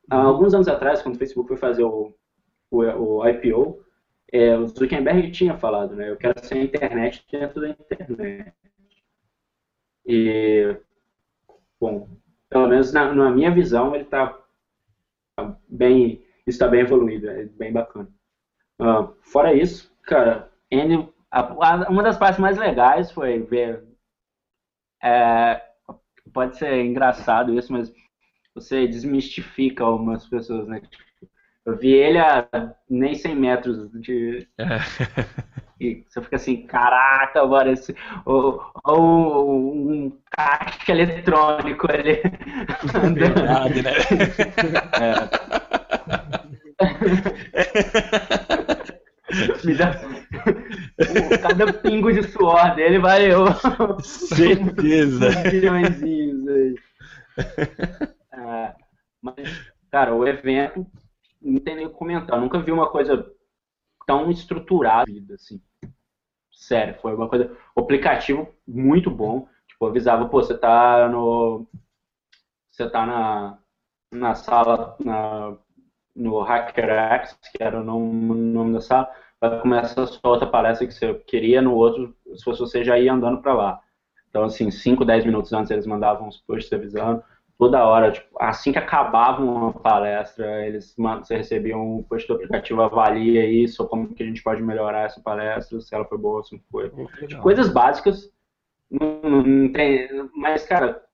Há alguns anos atrás, quando o Facebook foi fazer o, o, o IPO, é, o Zuckerberg tinha falado, né? Eu quero ser a internet dentro da internet. E, bom, pelo menos na, na minha visão, ele está bem, está bem evoluído, é bem bacana. Ah, fora isso, cara, N, a- a- uma das partes mais legais foi ver. é, pode ser engraçado isso, mas você desmistifica algumas pessoas, né? Tipo, Eu vi ele a nem 100 metros de, e você fica assim, caraca, mano, esse, ou, ou um caixa eletrônico ali. Verdade, né? Me dá- Cada pingo de suor dele valeu Certeza. uns bilhõezinhos aí. É, mas, cara, o evento, não tem nem o que comentar. Eu nunca vi uma coisa tão vida, assim. Sério, foi uma coisa. O aplicativo muito bom. Tipo, avisava, pô, você tá no. Você tá na, na sala, na, no HackerX, que era o nome, nome da sala. vai começar a sua outra palestra que você queria, no outro, se fosse você já ia andando para lá. Então, assim, 5, 10 minutos antes eles mandavam os posts avisando, toda hora, tipo, assim que acabava uma palestra, eles você recebia um post do aplicativo, avalia isso, como que a gente pode melhorar essa palestra, se ela foi boa, se não foi. Tipo, coisas básicas, não, não tem, mas, cara,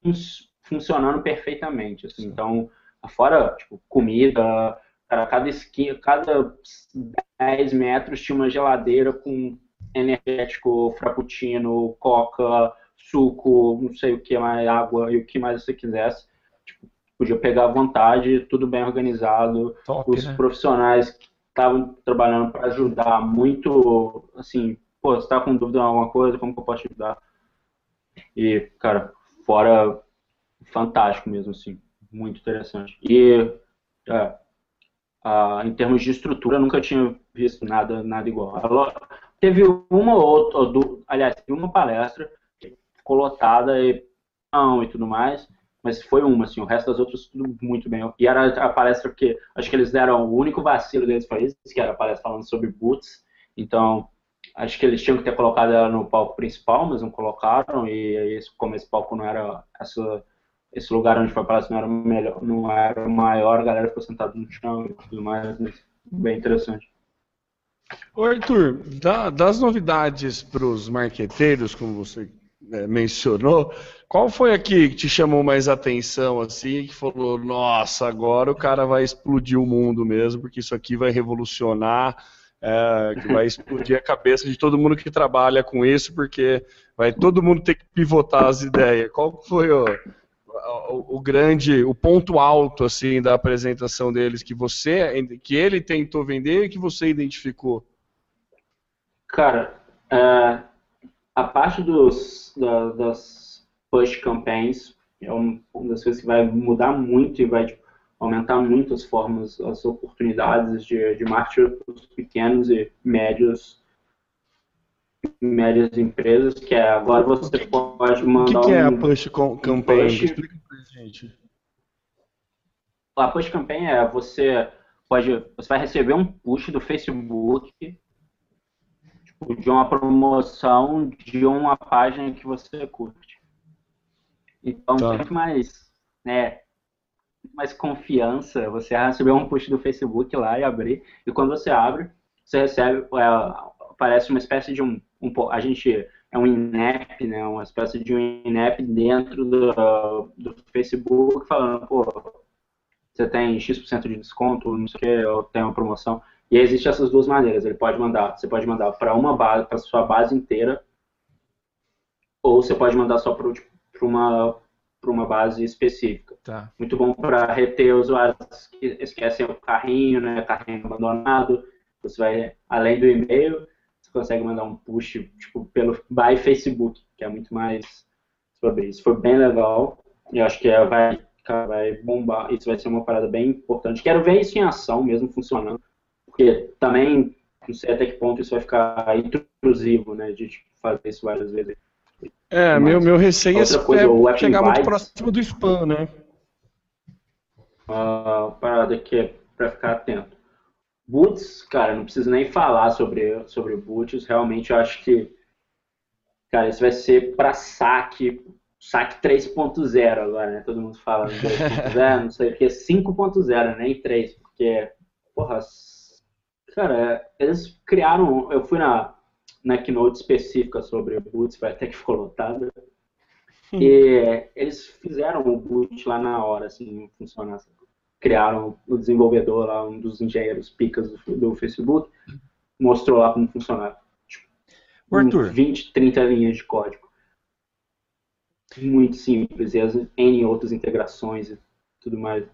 funcionando perfeitamente, assim, então, fora, tipo, comida, cara, cada esquina, cada 10 metros tinha uma geladeira com energético, frappuccino, coca, suco, não sei o que mais, água e o que mais você quisesse. Podia pegar à vontade, tudo bem organizado. Top, Os né? profissionais que estavam trabalhando para ajudar muito, assim, pô, você está com dúvida em alguma coisa, como que eu posso ajudar? E, cara, fora fantástico mesmo, assim, muito interessante. E, é, a, em termos de estrutura, nunca tinha visto nada, nada igual. Teve uma ou outra, aliás, teve uma palestra ficou lotada e não e tudo mais, mas foi uma, assim, o resto das outras tudo muito bem. E era a palestra que acho que eles deram o único vacilo deles foi isso, que era a palestra falando sobre boots. Então, acho que eles tinham que ter colocado ela no palco principal, mas não colocaram e esse, como esse palco não era essa esse lugar onde foi a palestra não era melhor, não era o maior, a galera ficou sentada no chão e tudo mais, bem interessante. Ô Arthur, das novidades para os marqueteiros, como você mencionou, qual foi aqui que te chamou mais atenção, assim, que falou, nossa, agora o cara vai explodir o mundo mesmo, porque isso aqui vai revolucionar, é, que vai explodir a cabeça de todo mundo que trabalha com isso, porque vai todo mundo ter que pivotar as ideias. Qual foi o, o, o grande, o ponto alto, assim, da apresentação deles que você, que ele tentou vender e que você identificou? Cara, é, a parte dos, da, das push campaigns é uma das coisas que vai mudar muito e vai tipo, aumentar muito as formas, as oportunidades de, de marketing para os pequenos e médios médias empresas, que é agora você pode mandar O que, que, é a push campaign? Push, Explica pra gente. A push campaign é você pode você vai receber um push do Facebook de uma promoção de uma página que você curte. Então, tá. muito mais, né, mais confiança você receber um push do Facebook lá e abrir. E quando você abre, você recebe, é, aparece uma espécie de um, um a gente é um INEP, né, uma espécie de um INEP dentro do, do Facebook falando, pô, você tem X% de desconto, não sei o que, ou tem uma promoção. E existem essas duas maneiras. Ele pode mandar, você pode mandar para uma base, para sua base inteira, ou você pode mandar só para tipo, uma para uma base específica. Tá. Muito bom para reter usuários que esquecem o carrinho, né, carrinho abandonado. Você vai além do e-mail, você consegue mandar um push tipo pelo by Facebook, que é muito mais sobre isso. Foi bem legal. Eu acho que vai vai bombar. Isso vai ser uma parada bem importante. Quero ver isso em ação mesmo funcionando. Porque também, não sei até que ponto isso vai ficar intrusivo, né? De tipo, fazer isso várias vezes. É, meu, meu receio é, é chegar muito próximo do spam, né? Uma parada que é pra ficar atento. Boots, cara, não preciso nem falar sobre, sobre boots. Realmente eu acho que, cara, isso vai ser para saque, saque 3.0 agora, né? Todo mundo fala 2.0, não sei o que, 5.0, nem 3, porque, porra, Cara, eles criaram. Eu fui na, na keynote específica sobre o Boots, vai até que ficou lotada. Hum. E eles fizeram o boot lá na hora, assim, funcionar. Criaram o desenvolvedor lá, um dos engenheiros picas do, do Facebook, mostrou lá como funcionava. Tipo, Arthur. 20, 30 linhas de código. Muito simples, e as N outras integrações e tudo mais.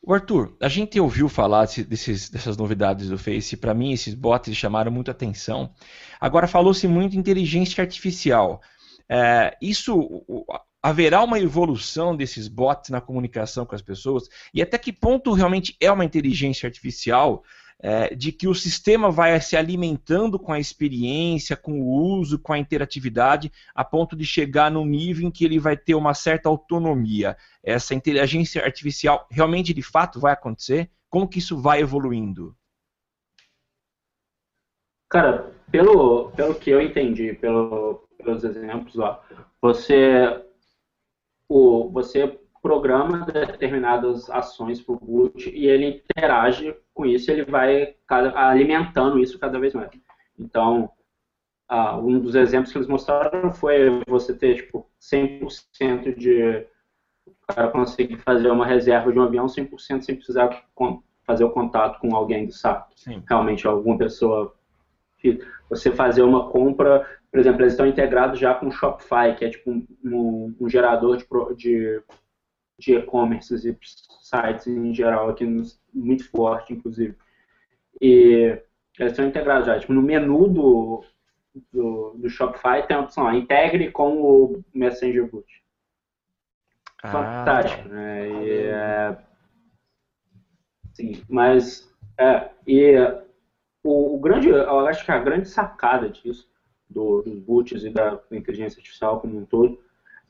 O Arthur, a gente ouviu falar desses, dessas novidades do Face. Para mim, esses bots chamaram muita atenção. Agora, falou-se muito em inteligência artificial. É, isso haverá uma evolução desses bots na comunicação com as pessoas? E até que ponto realmente é uma inteligência artificial? É, de que o sistema vai se alimentando com a experiência, com o uso, com a interatividade, a ponto de chegar no nível em que ele vai ter uma certa autonomia. Essa inteligência artificial realmente de fato vai acontecer? Como que isso vai evoluindo? Cara, pelo, pelo que eu entendi, pelo, pelos exemplos, ó, você, o, você programa determinadas ações para o boot e ele interage com isso, ele vai alimentando isso cada vez mais. Então, uh, um dos exemplos que eles mostraram foi você ter tipo 100% de o cara conseguir fazer uma reserva de um avião 100% sem precisar fazer o contato com alguém do SAP. Realmente alguma pessoa você fazer uma compra, por exemplo, eles estão integrados já com o Shopify, que é tipo um, um, um gerador de, de de e-commerce e sites em geral aqui muito forte, inclusive. E eles estão integrados já. Tipo, no menu do, do, do Shopify tem a opção lá, integre com o Messenger Boot. Ah, Fantástico, né? E, é, sim, mas é, e o, o, grande, eu acho que a grande sacada disso, do, dos boots e da, inteligência artificial como um todo,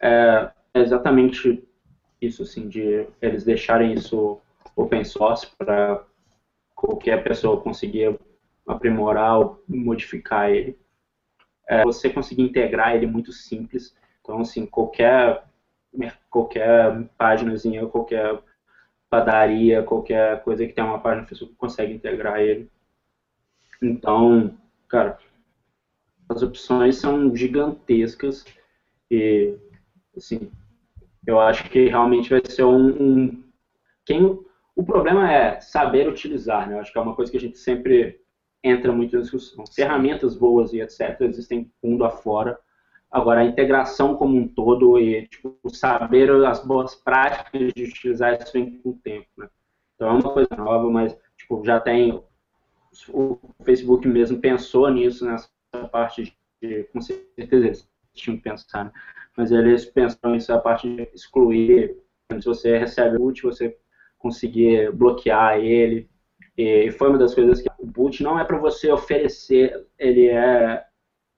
é exatamente isso, assim, de eles deixarem isso open source para qualquer pessoa conseguir aprimorar ou modificar ele. É, você conseguir integrar ele muito simples. Então, assim, qualquer, qualquer páginazinha, qualquer padaria, qualquer coisa que tenha uma página Facebook consegue integrar ele. Então, cara, as opções são gigantescas e, assim, eu acho que realmente vai ser um, um quem o problema é saber utilizar, né? Eu acho que é uma coisa que a gente sempre entra muito na discussão. Ferramentas boas e etc. existem mundo afora. Agora, a integração como um todo e tipo, saber as boas práticas de utilizar isso vem com o tempo, né? Então é uma coisa nova, mas tipo, já tem o Facebook mesmo pensou nisso nessa parte de com certeza eles tinham que pensar, né? Mas eles pensam isso a parte de excluir. Se você recebe o boot, você conseguir bloquear ele. E foi uma das coisas que o boot não é para você oferecer, ele é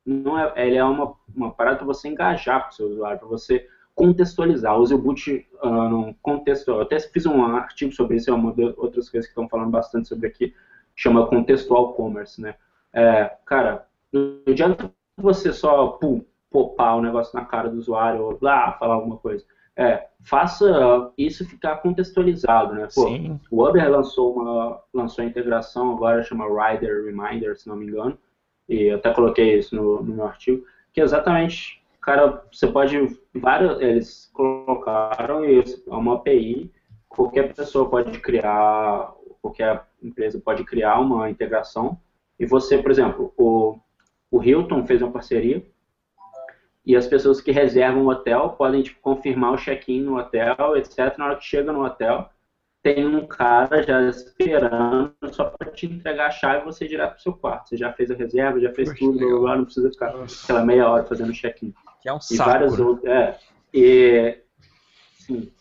não é, ele é uma, uma parada para você engajar com o seu usuário, para você contextualizar. Use o boot uh, no contexto. Eu até fiz um artigo sobre isso, é uma das outras coisas que estão falando bastante sobre aqui, chama contextual commerce, né? É, cara, não adianta você só, pum, popar o negócio na cara do usuário, ou lá, falar alguma coisa. É, faça isso ficar contextualizado, né? Pô, Sim. o Uber lançou uma lançou a integração agora chama Rider Reminder, se não me engano, e eu até coloquei isso no, no meu artigo, que é exatamente, cara, você pode vários eles colocaram isso, é uma API, qualquer pessoa pode criar, qualquer empresa pode criar uma integração e você, por exemplo, o o Hilton fez uma parceria e as pessoas que reservam o hotel podem tipo, confirmar o check-in no hotel, etc. Na hora que chega no hotel, tem um cara já esperando só para te entregar a chave e você ir direto pro seu quarto. Você já fez a reserva, já fez Poxa, tudo, blá, não precisa ficar Nossa. aquela meia hora fazendo check-in. Que é um e saco. várias né? outras. É, e, sim.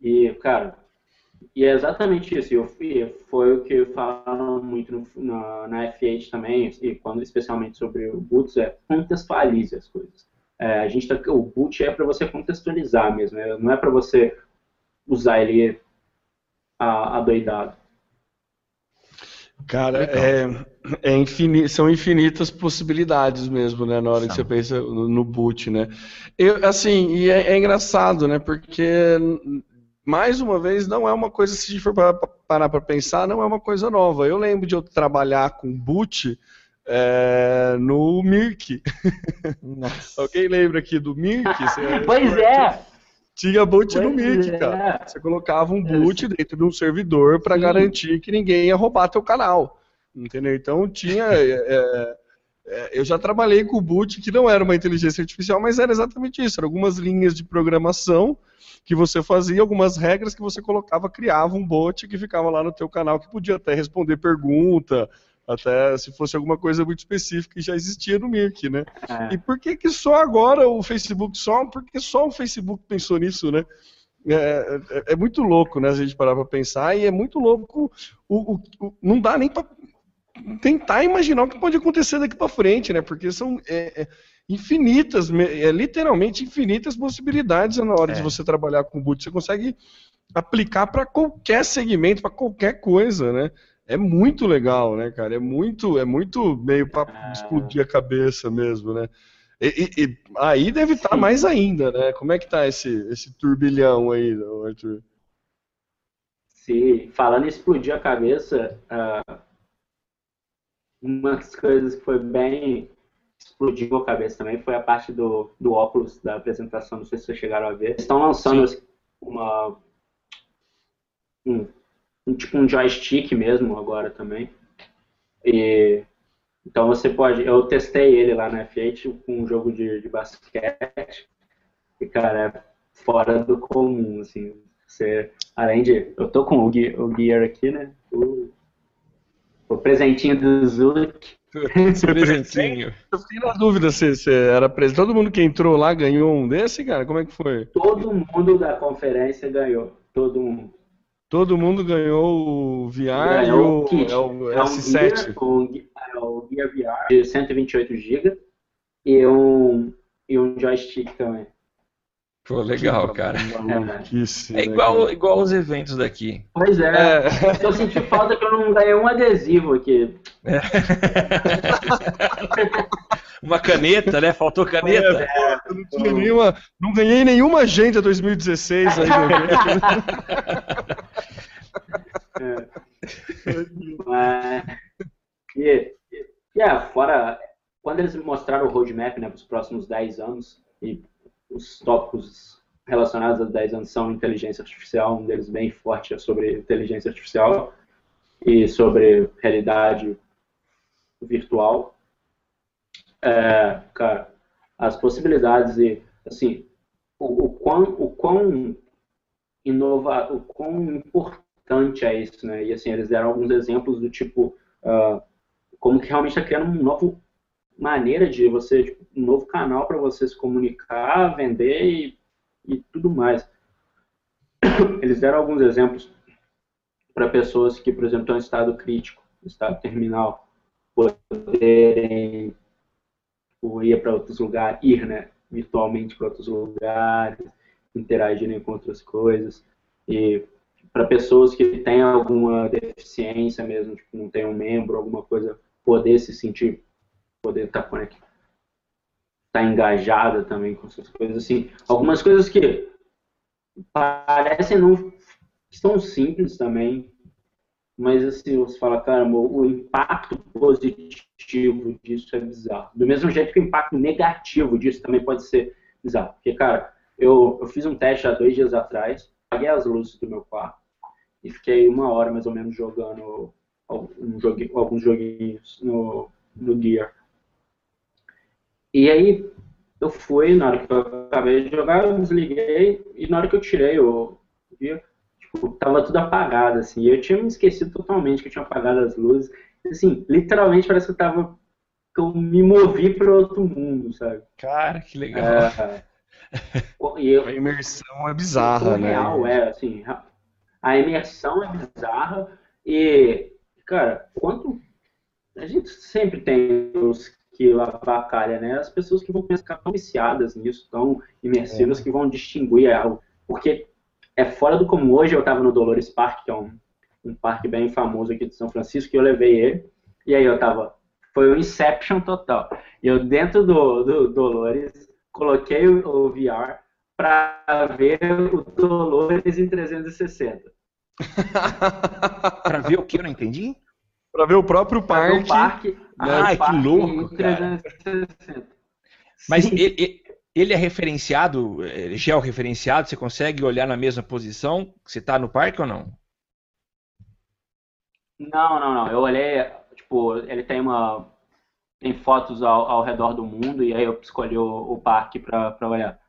E, cara, e é exatamente isso. Eu fui, foi o que falaram muito no, na, na F8 também, e quando especialmente sobre o Boots, é contextualize as coisas. É, a gente tá, o boot é para você contextualizar mesmo, né? não é para você usar ele adoidado. Cara, é, é infini, são infinitas possibilidades mesmo, né, na hora que você pensa no, no boot, né. Eu, assim, e é, é, engraçado, né, porque, mais uma vez, não é uma coisa, se a gente for parar para pensar, não é uma coisa nova. Eu lembro de eu trabalhar com boot é, no Mirk. Alguém lembra aqui do Mirk? pois é! Tinha boot no Mirk, é. cara. Você colocava um boot é. dentro de um servidor para garantir que ninguém ia roubar teu canal. Entendeu? Então tinha. É, é, é, eu já trabalhei com o boot que não era uma inteligência artificial, mas era exatamente isso. Eram algumas linhas de programação que você fazia, algumas regras que você colocava, criava um bot que ficava lá no teu canal que podia até responder pergunta, até se fosse alguma coisa muito específica que já existia no Mirk, né? É. E por que que só agora o Facebook só? Porque só o Facebook pensou nisso, né? É, é, é muito louco, né? A gente parar para pensar e é muito louco. O, o, o não dá nem para tentar imaginar o que pode acontecer daqui para frente, né? Porque são é, é infinitas, é, literalmente infinitas possibilidades na hora de é. você trabalhar com boot. Você consegue aplicar para qualquer segmento, para qualquer coisa, né? É muito legal, né, cara? É muito, é muito meio pra Ah. explodir a cabeça mesmo, né? E, e- e aí deve estar Sim. mais ainda, né? Como é que tá esse, esse turbilhão aí, Arthur? Se falando em explodir a cabeça, ah, uma das coisas que foi bem explodiu a cabeça também foi a parte do, do óculos da apresentação. Não sei se vocês chegaram a ver. Eles estão lançando uma um, um tipo um joystick mesmo agora também. E então você pode. Eu testei ele lá na F8 com um jogo de, de basquete. E cara, é fora do comum, assim. Você, além de. Eu tô com o, o Gear aqui, né? O, o presentinho do Zuluk. Esse presentinho. Eu fiquei na dúvida se, se era preso. Todo mundo que entrou lá ganhou um desse, cara? Como é que foi? Todo mundo da conferência ganhou. Todo mundo. Todo mundo ganhou o VR Ganhou o, kit. é o É um S7. Gear, um, Ge- é o Gear VR de 128 GB e um, e um joystick também. Pô, legal, cara. Maluquice, É né, igual, cara? igual os eventos daqui. Pois é. É. Eu senti falta que eu não ganhei um adesivo aqui. Uma caneta, né? Faltou caneta. Eu não, tinha nenhuma, não ganhei nenhuma agenda 2016 aí. Mas, e, e, é, fora, quando eles mostraram o roadmap né, para os próximos 10 anos, e os tópicos relacionados aos 10 anos são inteligência artificial, um deles bem forte é sobre inteligência artificial e sobre realidade virtual. É, cara, as possibilidades e, assim, o, o quão, o quão inova, o quão importante é isso, né? E assim, eles deram alguns exemplos do tipo ah, como que realmente está criando uma nova maneira de você, tipo, um novo canal para você se comunicar, vender e, e tudo mais. Eles deram alguns exemplos para pessoas que, por exemplo, estão em estado crítico, estado terminal, poderem ir para outros lugares, ir, né, virtualmente para outros lugares, interagirem com outras coisas e para pessoas que têm alguma deficiência mesmo, tipo, não tem um membro, alguma coisa, poder se sentir, poder estar conectado, estar engajada também com essas coisas, assim, algumas coisas que parecem não são simples também, mas assim, você fala, caramba, o impacto positivo disso é bizarro. Do mesmo jeito que o impacto negativo disso também pode ser bizarro. Porque, cara, eu, eu fiz um teste há dois dias atrás, apaguei as luzes do meu quarto e fiquei uma hora mais ou menos jogando um jogu, alguns joguinhos no, no Gear. E aí eu fui, na hora que eu acabei de jogar, eu desliguei e na hora que eu tirei o Gear, tipo, tava tudo apagado, assim. E eu tinha me esquecido totalmente que eu tinha apagado as luzes. Assim, literalmente parece que eu tava. que eu me movi para outro mundo, sabe? Cara, que legal. É, eu, A imersão é bizarra, né? real, é, assim, a imersão é bizarra e, cara, quanto a gente sempre tem os que lavar a calha, né? As pessoas que vão ficar tão viciadas nisso, tão imersivas, que vão distinguir algo. Porque é fora do comum. Hoje eu estava no Dolores Park, que é um, um parque bem famoso aqui de São Francisco, que eu levei ele, e aí eu tava, foi o Inception total. E eu dentro do, do Dolores, coloquei o, o VR para ver o Dolores em 360. Pra ver o que eu não entendi? Pra ver o próprio Pra ver parque. o parque, Parque que louco, em cara. 360. Mas ele, ele é referenciado, é georreferenciado? Você consegue olhar na mesma posição que você está no parque ou não? Não, não, não. Eu olhei, tipo, ele tem uma. Tem fotos ao, ao redor do mundo e aí eu escolhi o, o parque pra olhar.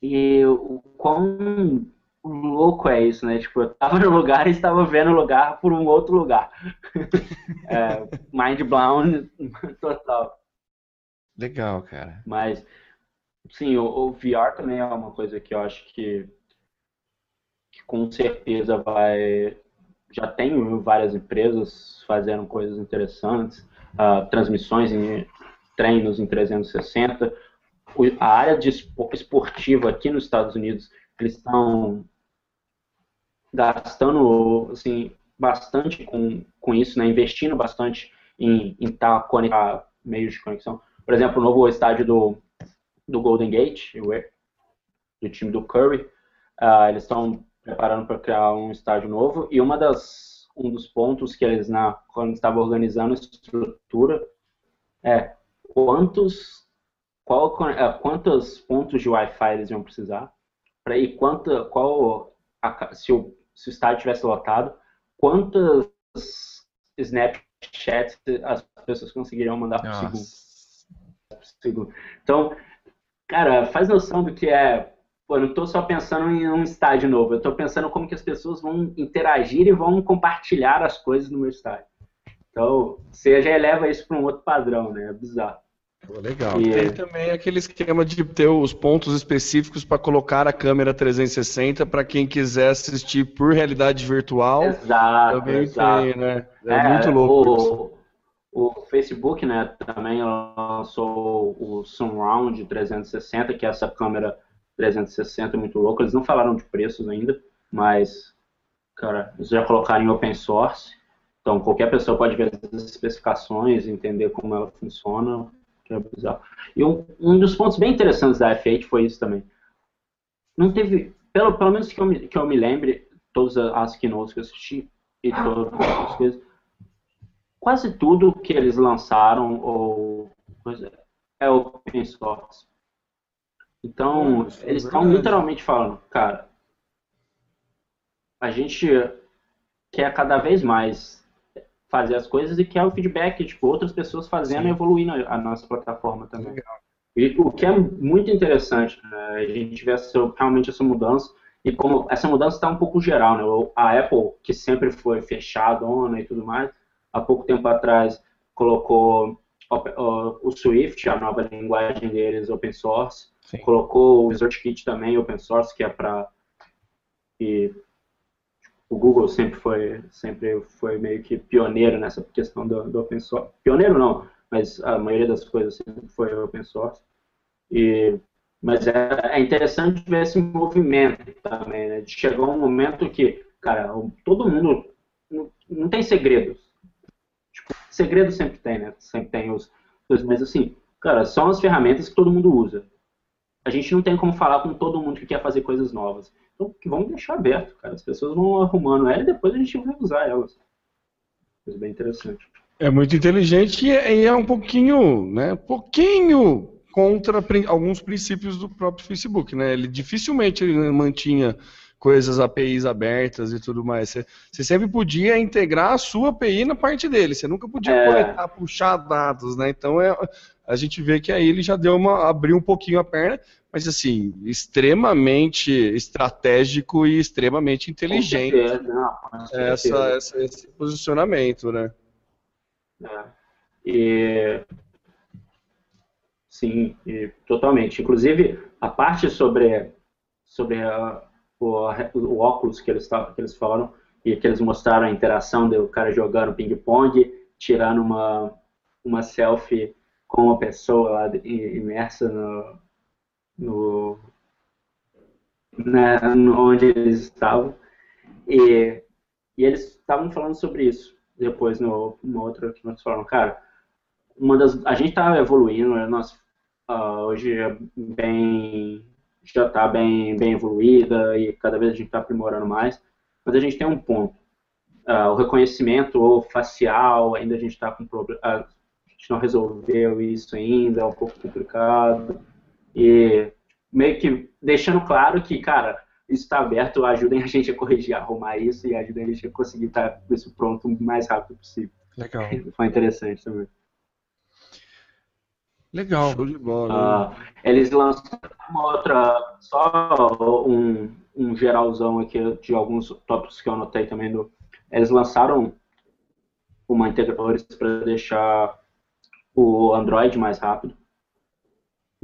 E o quão louco é isso, né? Tipo, eu tava no lugar e estava vendo o lugar por um outro lugar. é, mind blown total. Legal, cara. Mas, sim, o, o VR também é uma coisa que eu acho que, que com certeza vai. Já tem várias empresas fazendo coisas interessantes, ah, transmissões em treinos em 360. O- A área de espo- esportiva aqui nos Estados Unidos, eles estão gastando assim, bastante com, com isso, né, investindo bastante em estar tá conectar meios de conexão. Por exemplo, o novo estádio do, do Golden Gate, do time do Curry, uh, eles estão preparando para criar um estádio novo. E uma das um dos pontos que eles na quando estavam organizando a estrutura é quantos qual uh, quantos pontos de Wi-Fi eles iam precisar? Para e quanto qual a, se o se o estádio tivesse lotado quantas Snapchats as pessoas conseguiriam mandar por segundo. por segundo. Então, cara, faz noção do que é Pô, eu não estou só pensando em um estádio novo, eu estou pensando como que as pessoas vão interagir e vão compartilhar as coisas no meu estádio. Então, você já eleva isso para um outro padrão, né? É bizarro. Pô, legal. E tem também aquele esquema de ter os pontos específicos para colocar a câmera 360 para quem quiser assistir por realidade virtual. Exato. Também exato. tem, né? É, é muito louco. O, o, Facebook, né, também lançou o Surround 360, que é essa câmera 360 muito louco. Eles não falaram de preços ainda, mas, cara, eles já colocaram em open source. Então, qualquer pessoa pode ver as especificações, entender como ela funciona, é bizarro. E um, um dos pontos bem interessantes da F8 foi isso também. Não teve, pelo, pelo menos que eu, me, que eu me lembre, todas as keynotes que eu assisti e todas as coisas, quase tudo que eles lançaram ou é open source. Então, é, eles estão literalmente falando, cara, a gente quer cada vez mais fazer as coisas e quer o feedback, tipo, outras pessoas fazendo Sim. e evoluindo a nossa plataforma também. Legal. E o que é muito interessante, né? a gente vê essa, realmente essa mudança, e como essa mudança está um pouco geral, né? A Apple, que sempre foi fechadona e tudo mais, há pouco tempo atrás colocou o Swift, a nova linguagem deles, open source, Sim. Colocou o ResearchKit também, open source, que é para o Google sempre foi, sempre foi meio que pioneiro nessa questão do, do, open source. Pioneiro não, mas a maioria das coisas sempre foi open source. E, mas é, é interessante ver esse movimento também, né? De chegar um momento que, cara, todo mundo não, não tem segredos. Tipo, segredo sempre tem, né? Sempre tem os, os, mas assim, cara, são as ferramentas que todo mundo usa a gente não tem como falar com todo mundo que quer fazer coisas novas. Então, vamos deixar aberto, cara. As pessoas vão arrumando ela e depois a gente vai usar elas. Coisa bem interessante. É muito inteligente e é, é um pouquinho, né, pouquinho contra alguns princípios do próprio Facebook, né? Ele dificilmente ele mantinha coisas APIs abertas e tudo mais. Você, você, sempre podia integrar a sua API na parte dele. Você nunca podia é. coletar, puxar dados, né? Então é, a gente vê que aí ele já deu uma abriu um pouquinho a perna, mas assim extremamente estratégico e extremamente inteligente essa, essa, esse posicionamento, né? É. E sim, e, totalmente. Inclusive a parte sobre sobre a, o, o óculos que eles que eles falaram e que eles mostraram a interação do cara jogando ping pong, tirando uma uma selfie com uma pessoa lá imersa no, no, na, onde eles estavam. E, e eles estavam falando sobre isso depois no, no outro que nós falaram, cara, uma das, a gente está evoluindo, né, nós, uh, hoje é bem, já está bem, bem evoluída e cada vez a gente está aprimorando mais, mas a gente tem um ponto. Uh, o reconhecimento facial, ainda a gente está com problema, uh, gente não resolveu isso ainda, é um pouco complicado. E meio que deixando claro que, cara, isso está aberto, ajudem a gente a corrigir, a arrumar isso e ajudem a gente a conseguir estar com isso pronto o mais rápido possível. Legal. Foi interessante também. Legal. Show de bola. Uh, eles lançaram uma outra, só um, um geralzão aqui de alguns tópicos que eu anotei também. Do, eles lançaram uma integradores para deixar o Android mais rápido.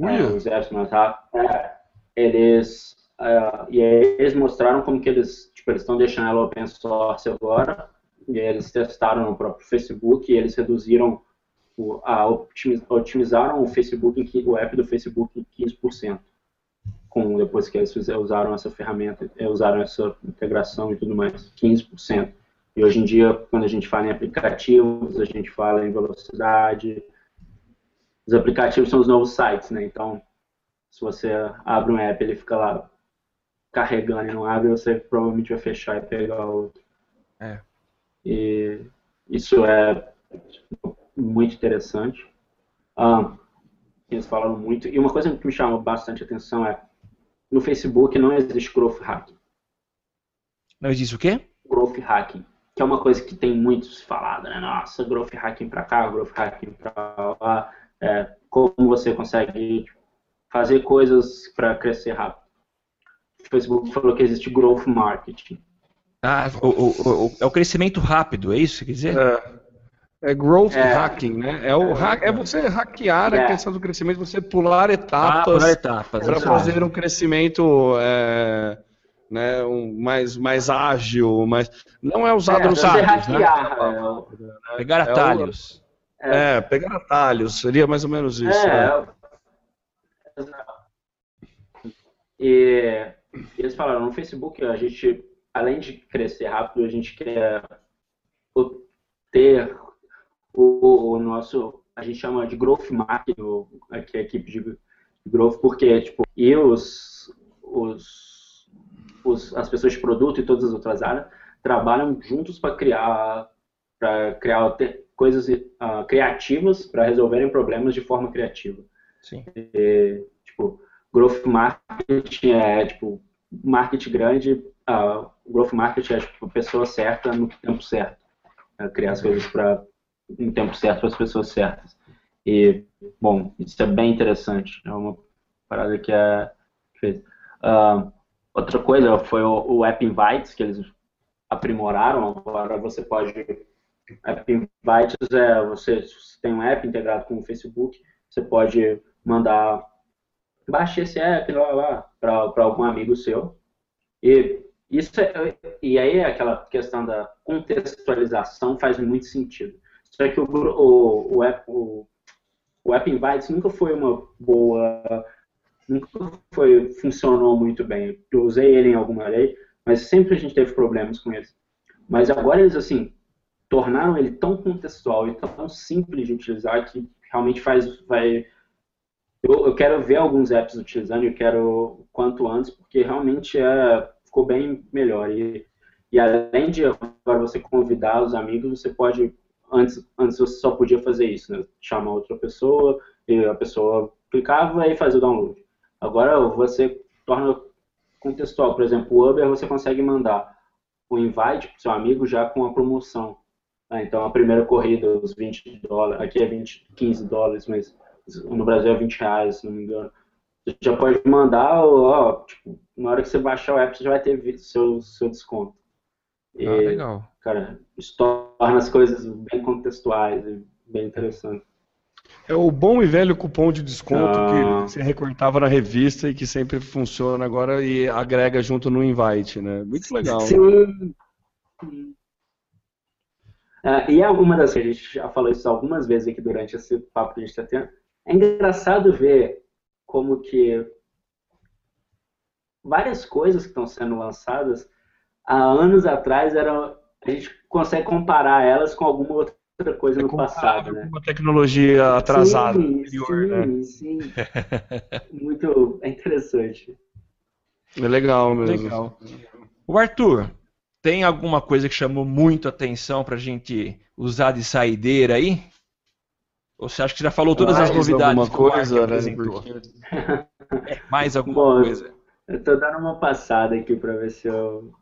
É, os apps mais rápido. É, eles, uh, e eles mostraram como que eles tipo, eles estão deixando ela open source agora. E eles testaram no próprio Facebook e eles reduziram, o, a, otimizaram o Facebook, o app do Facebook em 15%. Com, depois que eles usaram essa ferramenta, usaram essa integração e tudo mais, 15%. E hoje em dia, quando a gente fala em aplicativos, a gente fala em velocidade. Os aplicativos são os novos sites, né? Então, se você abre um app, ele fica lá carregando e não abre, você provavelmente vai fechar e pegar outro. É. E isso é muito interessante. Ah, eles falaram muito. E uma coisa que me chamou bastante atenção é no Facebook não existe growth hacking. Não existe o quê? Growth hacking, que é uma coisa que tem muitos falado, né? Nossa, growth hacking para cá, growth hacking para lá. É, como você consegue fazer coisas para crescer rápido. O Facebook falou que existe growth marketing. Ah, o, o, o, é o crescimento rápido, é isso que quer dizer? É. É growth É. hacking, né? É, o hack, é você hackear a É. questão do crescimento, você pular Ah, etapas por etapas. para fazer um crescimento é, né, um, mais, mais ágil, mais... não é usado É, hábitos, né? hackear. Pegar É o- atalhos. É, pegar atalhos, seria mais ou menos isso. É, né? é. E eles falaram, no Facebook a gente, além de crescer rápido, a gente quer ter o, o nosso, a gente chama de growth marketing, o- aqui a equipe de growth, porque tipo, e os, os, os- as pessoas de produto e todas as outras áreas trabalham juntos para criar para criar coisas ah, criativas para resolverem problemas de forma criativa. Sim. E, tipo, growth marketing é tipo marketing grande, ah, growth marketing é tipo a pessoa certa no tempo certo, É criar as coisas para no tempo certo para as pessoas certas. E bom, isso é bem interessante. É uma parada que é fez. Ah, outra coisa foi o, o App Invites que eles aprimoraram. Agora você pode App Invites é você, tem um app integrado com o Facebook, você pode mandar baixe esse app lá, lá para algum amigo seu. E isso é, e aí aquela questão da contextualização faz muito sentido. Só que o, o, o, app, o, o App Invites nunca foi uma boa, nunca foi, funcionou muito bem. Eu usei ele em alguma lei, mas sempre a gente teve problemas com ele. Mas agora eles, assim, tornaram ele tão contextual e tão simples de utilizar que realmente faz, vai... Eu, eu quero ver alguns apps utilizando, eu quero quanto antes, porque realmente é, ficou bem melhor. E, e além de agora você convidar os amigos, você pode antes, antes você só podia fazer isso, né? Chamar outra pessoa e a pessoa clicava e fazia o download. Agora você torna contextual. Por exemplo, o Uber você consegue mandar o invite para seu amigo já com a promoção. Ah, então a primeira corrida, os 20 dólares, aqui é 20, 15 dólares, mas no Brasil é 20 reais, se não me engano. Você já pode mandar, ó, tipo, na hora que você baixar o app, você já vai ter seu, seu desconto. E, Ah, legal. Cara, isso torna as coisas bem contextuais e bem interessantes. É o bom e velho cupom de desconto Ah. que você recortava na revista e que sempre funciona agora e agrega junto no invite, né? Muito legal. Sim. Ah, e é uma das que a gente já falou isso algumas vezes aqui durante esse papo que a gente está tendo. É engraçado ver como que várias coisas que estão sendo lançadas há anos atrás eram a gente consegue comparar elas com alguma outra coisa no passado, né? Uma tecnologia atrasada, sim, anterior, sim, né? sim. Muito é interessante. É legal mesmo. Legal. O Arthur, tem alguma coisa que chamou muito a atenção pra gente usar de saideira aí? Ou você acha que já falou todas as Mais novidades alguma que o Mark coisa, né? Porque- Mais alguma Bom, coisa? Eu tô dando uma passada aqui para ver se eu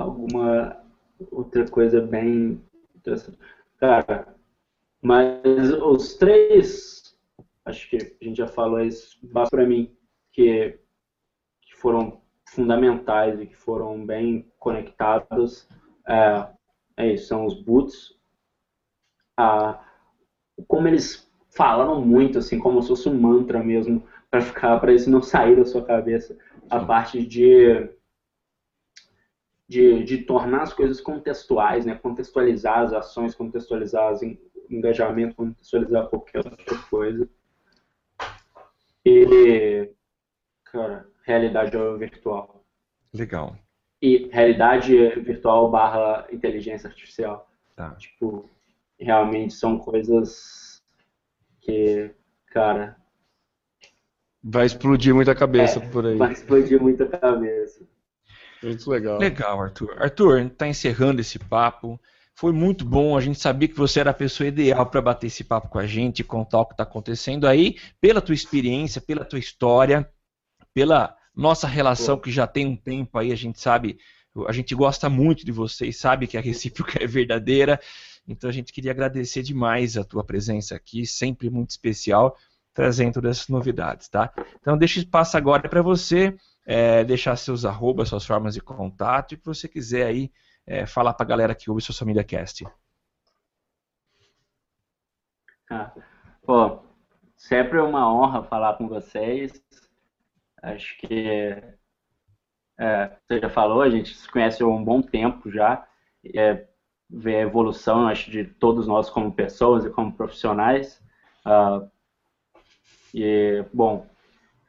alguma outra coisa bem interessante. Cara, mas os três, acho que a gente já falou isso basta para mim que, que foram fundamentais e que foram bem conectados. É, é isso, são os boots. Ah, como eles falaram muito, assim, como se fosse um mantra mesmo, para ficar, para isso não sair da sua cabeça, a parte de, de, de tornar as coisas contextuais, né? Contextualizar as ações, contextualizar os en- engajamento, contextualizar qualquer outra coisa. E, cara, realidade virtual. Legal. e realidade virtual barra inteligência artificial. Tá. Tipo, realmente são coisas que, cara, Vai explodir muita cabeça por aí. vai explodir muita cabeça. Muito legal. Legal, Arthur. Arthur, a gente está encerrando esse papo. Foi muito bom. A gente sabia que você era a pessoa ideal para bater esse papo com a gente, contar o que está acontecendo aí, pela tua experiência, pela tua história, pela nossa relação que já tem um tempo aí. A gente sabe, a gente gosta muito de você e sabe que a recíproca é verdadeira. Então a gente queria agradecer demais a tua presença aqui, sempre muito especial, trazendo todas essas novidades, tá? Então deixa espaço agora para você é, deixar seus arrobas, suas formas de contato e o que você quiser aí é, falar para a galera que ouve Social Media Cast. Ah, sempre é uma honra falar com vocês. Acho que é, você já falou, a gente se conhece há um bom tempo já. É, ver a evolução, acho, de todos nós como pessoas e como profissionais. Ah, e, bom,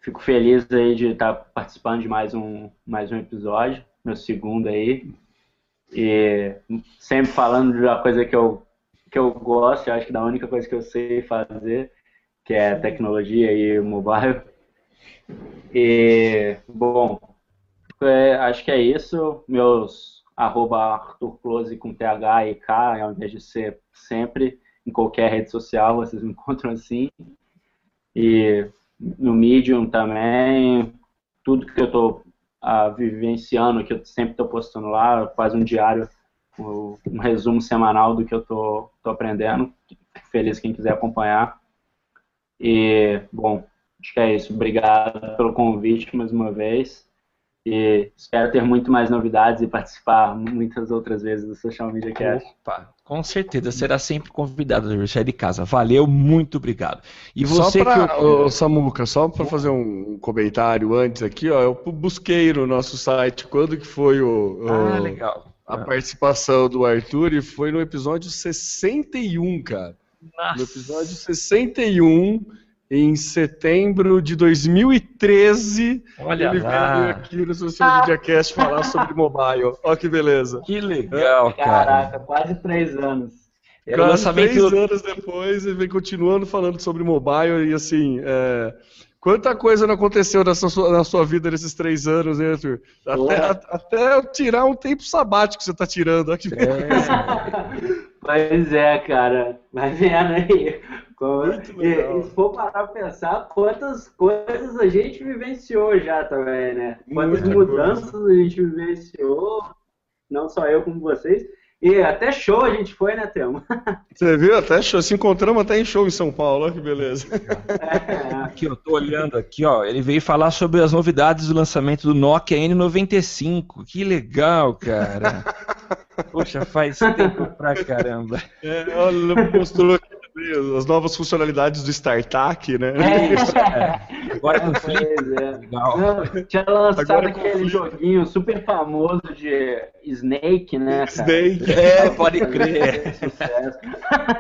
fico feliz aí de estar participando de mais um, mais um episódio, meu segundo aí. E sempre falando de uma coisa que eu, que eu gosto, eu acho que da única coisa que eu sei fazer, que é tecnologia e mobile. E, bom, é, acho que é isso. Meus arroba Arthur Close com TH e K, ao invés de ser sempre em qualquer rede social, vocês me encontram assim. E no Medium também, tudo que eu estou vivenciando, que eu sempre estou postando lá, quase um diário, um, um resumo semanal do que eu estou aprendendo. Feliz quem quiser acompanhar. E, bom, acho que é isso. Obrigado pelo convite mais uma vez. E espero ter muito mais novidades e participar muitas outras vezes do Social Media Cast. Opa, com certeza será sempre convidado da Universidade de Casa. Valeu, muito obrigado. E você só pra, que eu... ô, Samuca, só para fazer um comentário antes aqui, ó, eu busquei no nosso site quando que foi o, o Ah, legal. a participação do Arthur e foi no episódio 61, cara. Nossa. No episódio 61, em setembro de 2013, Olha ele lá. veio aqui no Social Media Cast falar sobre mobile. Ó que beleza. Que legal, cara. Caraca, quase três anos. Era o Quase lançamento três anos depois, ele vem continuando falando sobre mobile e assim, é, quanta coisa não aconteceu nessa sua, na sua vida nesses três anos, hein, Arthur? Até, a- até tirar um tempo sabático que você tá tirando. Ó, que Pois é, cara. Vai vendo aí. Como- Muito E, legal. e se for parar pra pensar, quantas coisas a gente vivenciou já também, né? Quantas Muita mudanças a gente vivenciou, não só eu como vocês. E até show a gente foi, né, Thelma? Você viu? Até show, se encontramos até em show em São Paulo, ó, que beleza. É, Aqui, eu tô olhando aqui, ó. Ele veio falar sobre as novidades do lançamento do Nokia N95. Que legal, cara. Poxa, faz tempo pra caramba. É, olha, mostrou aqui as novas funcionalidades do StarTAC, né? É. Agora com flip. Pois é. Legal. Não, tinha lançado Agora aquele Flip. joguinho super famoso de Snake, né, cara? Snake. É, pode crer. Sucesso.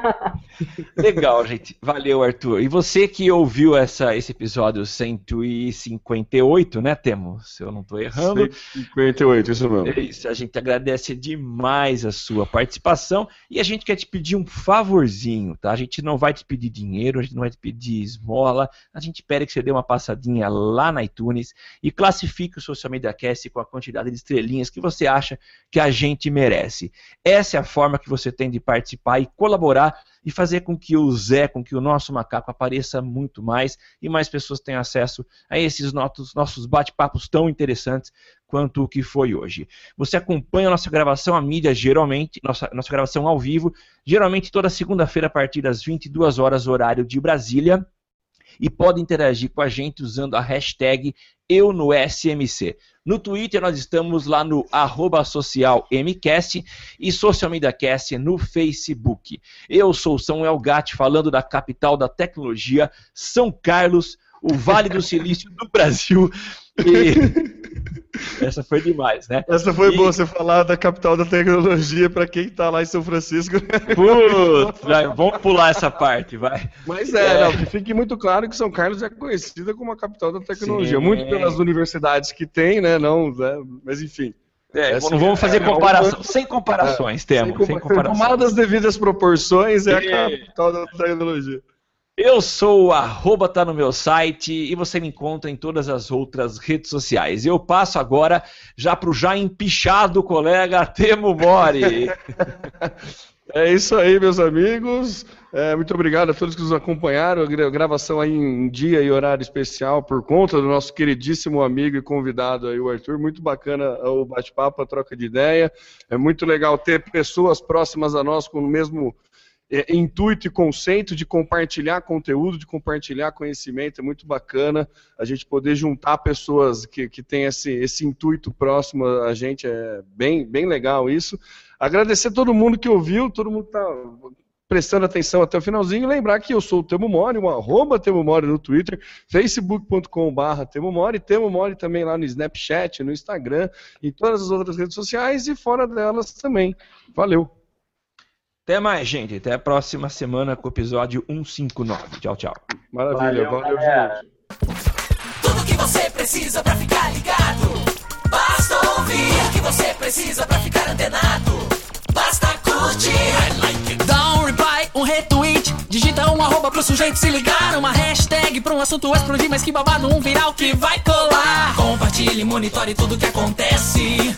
Legal, gente. Valeu, Arthur. E você que ouviu essa, esse episódio 158, né, Temo? Se eu não tô errando. 58, isso mesmo. É isso, a gente agradece demais a sua participação e a gente quer te pedir um favorzinho, tá? A gente não vai te pedir dinheiro, a gente não vai te pedir esmola, a gente pede que você dê uma passadinha lá na iTunes e classifique o Social Media Cast com a quantidade de estrelinhas que você acha que a gente merece. Essa é a forma que você tem de participar e colaborar e fazer com que o Zé, com que o nosso macaco apareça muito mais e mais pessoas tenham acesso a esses nossos, nossos bate-papos tão interessantes quanto o que foi hoje. Você acompanha a nossa gravação, a mídia geralmente, nossa, nossa gravação ao vivo, geralmente toda segunda-feira a partir das 22 horas, horário de Brasília, e pode interagir com a gente usando a hashtag eu no SMC. No Twitter nós estamos lá no arroba social MCast e Social Media Cast no Facebook. Eu sou Samuel Gatti, falando da capital da tecnologia, São Carlos, o Vale do Silício do Brasil. E... Essa foi demais, né? Essa foi E- boa, você falar da capital da tecnologia pra quem tá lá em São Francisco. Putz, vai, vamos pular essa parte, vai. Mas é, É. não, que fique muito claro que São Carlos é conhecida como a capital da tecnologia. Sim. Muito pelas universidades que tem, né? Não, né, mas enfim. É, não vamos fazer é comparação. uma- Sem comparações, temos. Sem Sem compara- comparações. Tomadas as devidas proporções é a E- capital da tecnologia. Eu sou o arroba tá no meu site e você me encontra em todas as outras redes sociais. Eu passo agora já pro já empichado colega Temo Mori. É isso aí, meus amigos. É, muito obrigado a todos que nos acompanharam. A gra- gravação aí em dia e horário especial por conta do nosso queridíssimo amigo e convidado aí, o Arthur. Muito bacana o bate-papo, a troca de ideia. É muito legal ter pessoas próximas a nós com o mesmo é, intuito e conceito de compartilhar conteúdo, de compartilhar conhecimento. É muito bacana a gente poder juntar pessoas que, que têm esse, esse intuito próximo a gente. É bem, bem legal isso. Agradecer a todo mundo que ouviu, todo mundo está prestando atenção até o finalzinho. Lembrar que eu sou o Temo Mori, o arroba Temo Mori no Twitter, facebook.com.br Temo Mori, Temo Mori também lá no Snapchat, no Instagram, em todas as outras redes sociais e fora delas também. Valeu! Até mais, gente. Até a próxima semana com o episódio 159. Tchau, tchau. Maravilha, Valeu, valeu, gente. Tudo que você precisa pra ficar ligado. Basta ouvir o que você precisa pra ficar antenado. Basta curtir. I like it. Dá um reply, um retweet. Digita um arroba pro sujeito se ligar. Uma hashtag pra um assunto explodir. Mas que babado, um viral que vai colar. Compartilhe, monitore tudo que acontece.